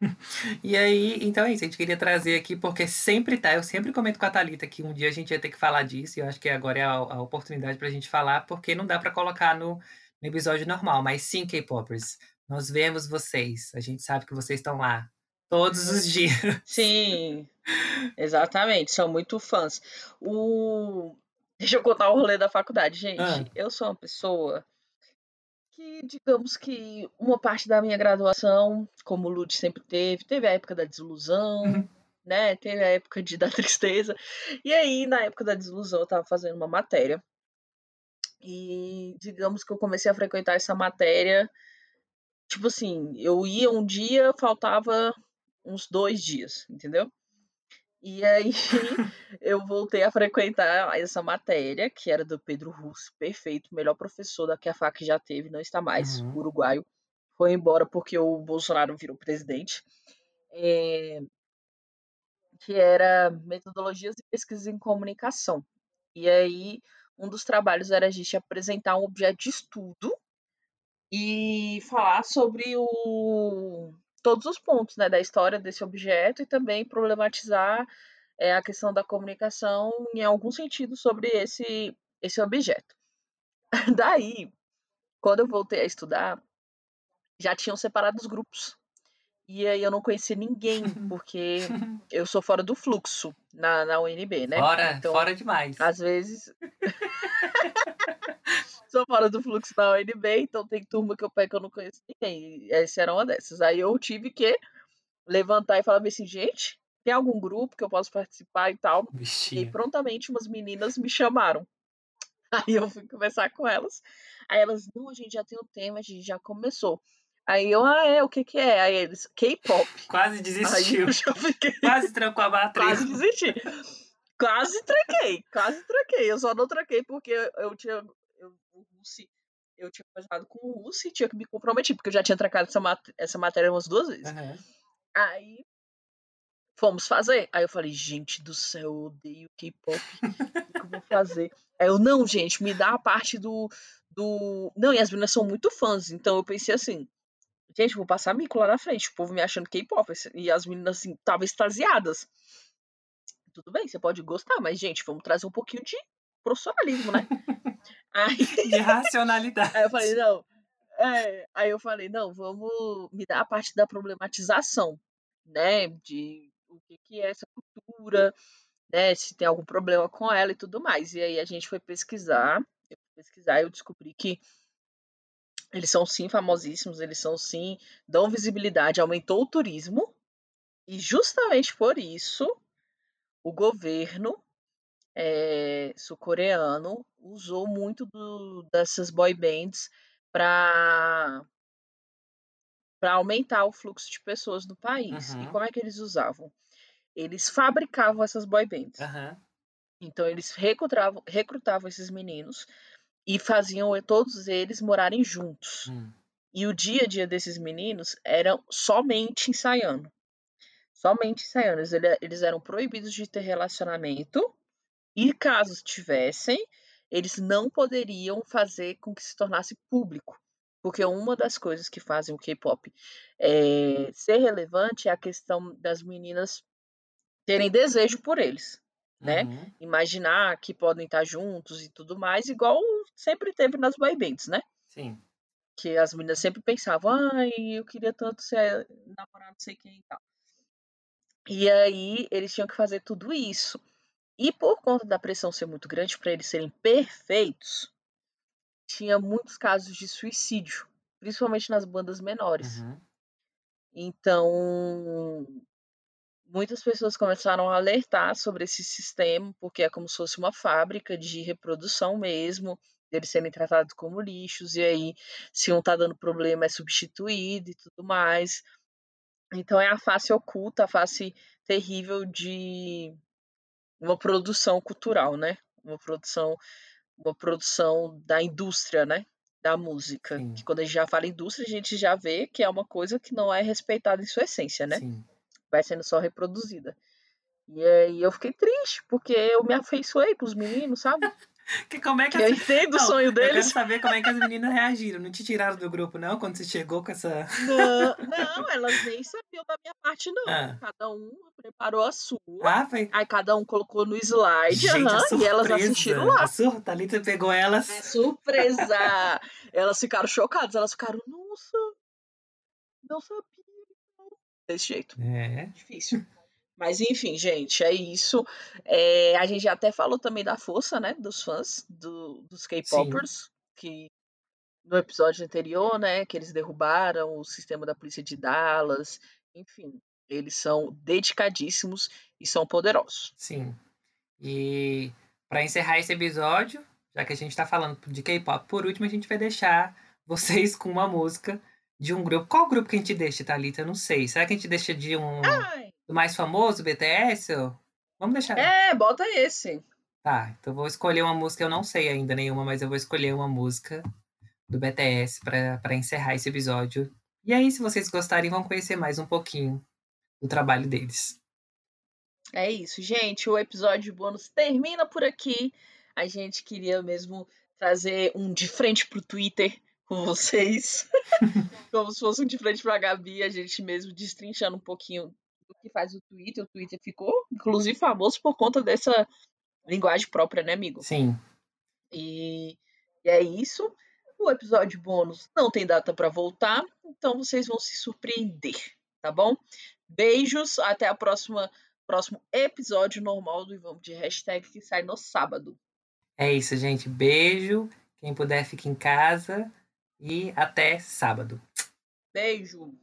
E aí, então é isso, a gente queria trazer aqui, porque sempre tá, eu sempre comento com a Thalita que um dia a gente ia ter que falar disso, e eu acho que agora é a, a oportunidade pra gente falar, porque não dá pra colocar no, no episódio normal. Mas sim, K-Popers, nós vemos vocês, a gente sabe que vocês estão lá todos os dias. Sim, exatamente, são muito fãs. O... Deixa eu contar o rolê da faculdade, gente. Ah. Eu sou uma pessoa que, digamos que uma parte da minha graduação, como o Lud sempre teve, teve a época da desilusão, Uhum. né? Teve a época de, da tristeza. E aí, na época da desilusão, eu tava fazendo uma matéria. E digamos que eu comecei a frequentar essa matéria. Tipo assim, eu ia um dia, faltava uns dois dias, entendeu? E aí eu voltei a frequentar essa matéria, que era do Pedro Russo, perfeito, melhor professor da que a FAC já teve, não está mais, Uhum. uruguaio. Foi embora porque o Bolsonaro virou presidente. É, que era metodologias de pesquisa em comunicação. E aí, um dos trabalhos era a gente apresentar um objeto de estudo e falar sobre o, todos os pontos né, da história desse objeto e também problematizar é, a questão da comunicação em algum sentido sobre esse, esse objeto. Daí, quando eu voltei a estudar, já tinham separado os grupos. E aí eu não conhecia ninguém, porque eu sou fora do fluxo na, na UNB, né? Fora, Então, fora demais. às vezes. Tô fora do fluxo da UNB, então tem turma que eu pego que eu não conheço ninguém. Essa era uma dessas. Aí eu tive que levantar e falar assim, gente, tem algum grupo que eu posso participar e tal? E prontamente umas meninas me chamaram. Aí eu fui conversar com elas. Aí elas, não, a gente já tem o tema, a gente já começou. Aí eu, ah, é, o que que é? Aí eles, K-pop. Quase desistiu. fiquei, Quase trancou a matriz. quase desisti. Quase tranquei, quase tranquei. Eu só não tranquei porque eu tinha, o Russi, eu tinha conversado com o Russi e tinha que me comprometer, porque eu já tinha trancado essa, mat essa matéria umas duas vezes. Aham. Aí fomos fazer. Aí eu falei, gente do céu, eu odeio K-pop. O que eu vou fazer? Aí eu, não, gente, me dá a parte do. do... Não, e as meninas são muito fãs. Então eu pensei assim, gente, vou passar mico lá na frente. O povo me achando K-pop. E as meninas, assim, estavam extasiadas. Tudo bem, você pode gostar, mas, gente, vamos trazer um pouquinho de profissionalismo, né? Aí. De racionalidade. Aí eu falei, não. É, aí eu falei, não, vamos me dar a parte da problematização, né? De o que, que é essa cultura, né? Se tem algum problema com ela e tudo mais. E aí a gente foi pesquisar, eu pesquisar e eu descobri que eles são sim famosíssimos, eles são sim, dão visibilidade, aumentou o turismo, e justamente por isso o governo eh, sul-coreano usou muito do- dessas boy bands para para aumentar o fluxo de pessoas no país. E Uhum. como é que eles usavam? Eles fabricavam essas boy bands. Aham. Então eles recrutavam, recrutavam esses meninos e faziam todos eles morarem juntos. Hum. E o dia a dia desses meninos era somente ensaiando. Somente ensaiando. Eles, ele- eles eram proibidos de ter relacionamento. E caso tivessem, eles não poderiam fazer com que se tornasse público. Porque uma das coisas que fazem o K-pop eh, ser relevante é a questão das meninas terem desejo por eles. Né? Uhum. Imaginar que podem estar juntos e tudo mais, igual sempre teve nas boy bands, né? Sim. que as meninas sempre pensavam, ai, eu queria tanto ser namorar não sei quem e tal. E aí eles tinham que fazer tudo isso. E por conta da pressão ser muito grande para eles serem perfeitos, tinha muitos casos de suicídio, principalmente nas bandas menores. Uhum. Então, muitas pessoas começaram a alertar sobre esse sistema, porque é como se fosse uma fábrica de reprodução mesmo, eles serem tratados como lixos, e aí, se um tá dando problema, é substituído e tudo mais. Então, é a face oculta, a face terrível de uma produção cultural, né? Uma produção, uma produção da indústria, né? Da música. Sim. Que quando a gente já fala indústria, a gente já vê que é uma coisa que não é respeitada em sua essência, né? Sim. vai sendo só reproduzida. E aí eu fiquei triste, porque eu me afeiçoei pros meninos, sabe? Que, como é que eu as- entendo o Não, sonho Eu quero deles. saber como é que as meninas reagiram. Não te tiraram do grupo, não? Quando você chegou com essa. Não, não, elas nem sabiam da minha parte, não. Ah. Cada um preparou a sua. Ah, foi. Aí cada um colocou no slide, Gente, aham, e elas assistiram lá. A sur... Thalita pegou elas. É surpresa! elas ficaram chocadas, elas ficaram, nossa, não sabia. Desse jeito. É. difícil. Mas enfim, gente, é isso. É, a gente já até falou também da força, né, dos fãs do, dos K-popers, que no episódio anterior, né, que eles derrubaram o sistema da polícia de Dallas, enfim, eles são dedicadíssimos e são poderosos. Sim. E para encerrar esse episódio, já que a gente tá falando de K-pop, por último a gente vai deixar vocês com uma música de um grupo. Qual grupo que a gente deixa, Thalita? Eu não sei. Será que a gente deixa de um Ai, do mais famoso, BTS? Vamos deixar. é, bota esse. Tá, então vou escolher uma música, eu não sei ainda nenhuma, mas eu vou escolher uma música do BTS pra pra encerrar esse episódio. E aí, se vocês gostarem, vão conhecer mais um pouquinho do trabalho deles. É isso, gente. O episódio bônus termina por aqui. A gente queria mesmo trazer um de frente pro Twitter com vocês. Como se fosse um de frente pra Gabi, a gente mesmo destrinchando um pouquinho que faz o Twitter. O Twitter ficou, inclusive, famoso por conta dessa linguagem própria, né, amigo? Sim, E, e é isso. O episódio bônus não tem data para voltar, então vocês vão se surpreender, tá bom? Beijos, até a próxima próximo episódio normal do Vamos de Hashtag que sai no sábado. é isso, gente. Beijo. Quem puder, fique em casa. E até sábado. Beijo.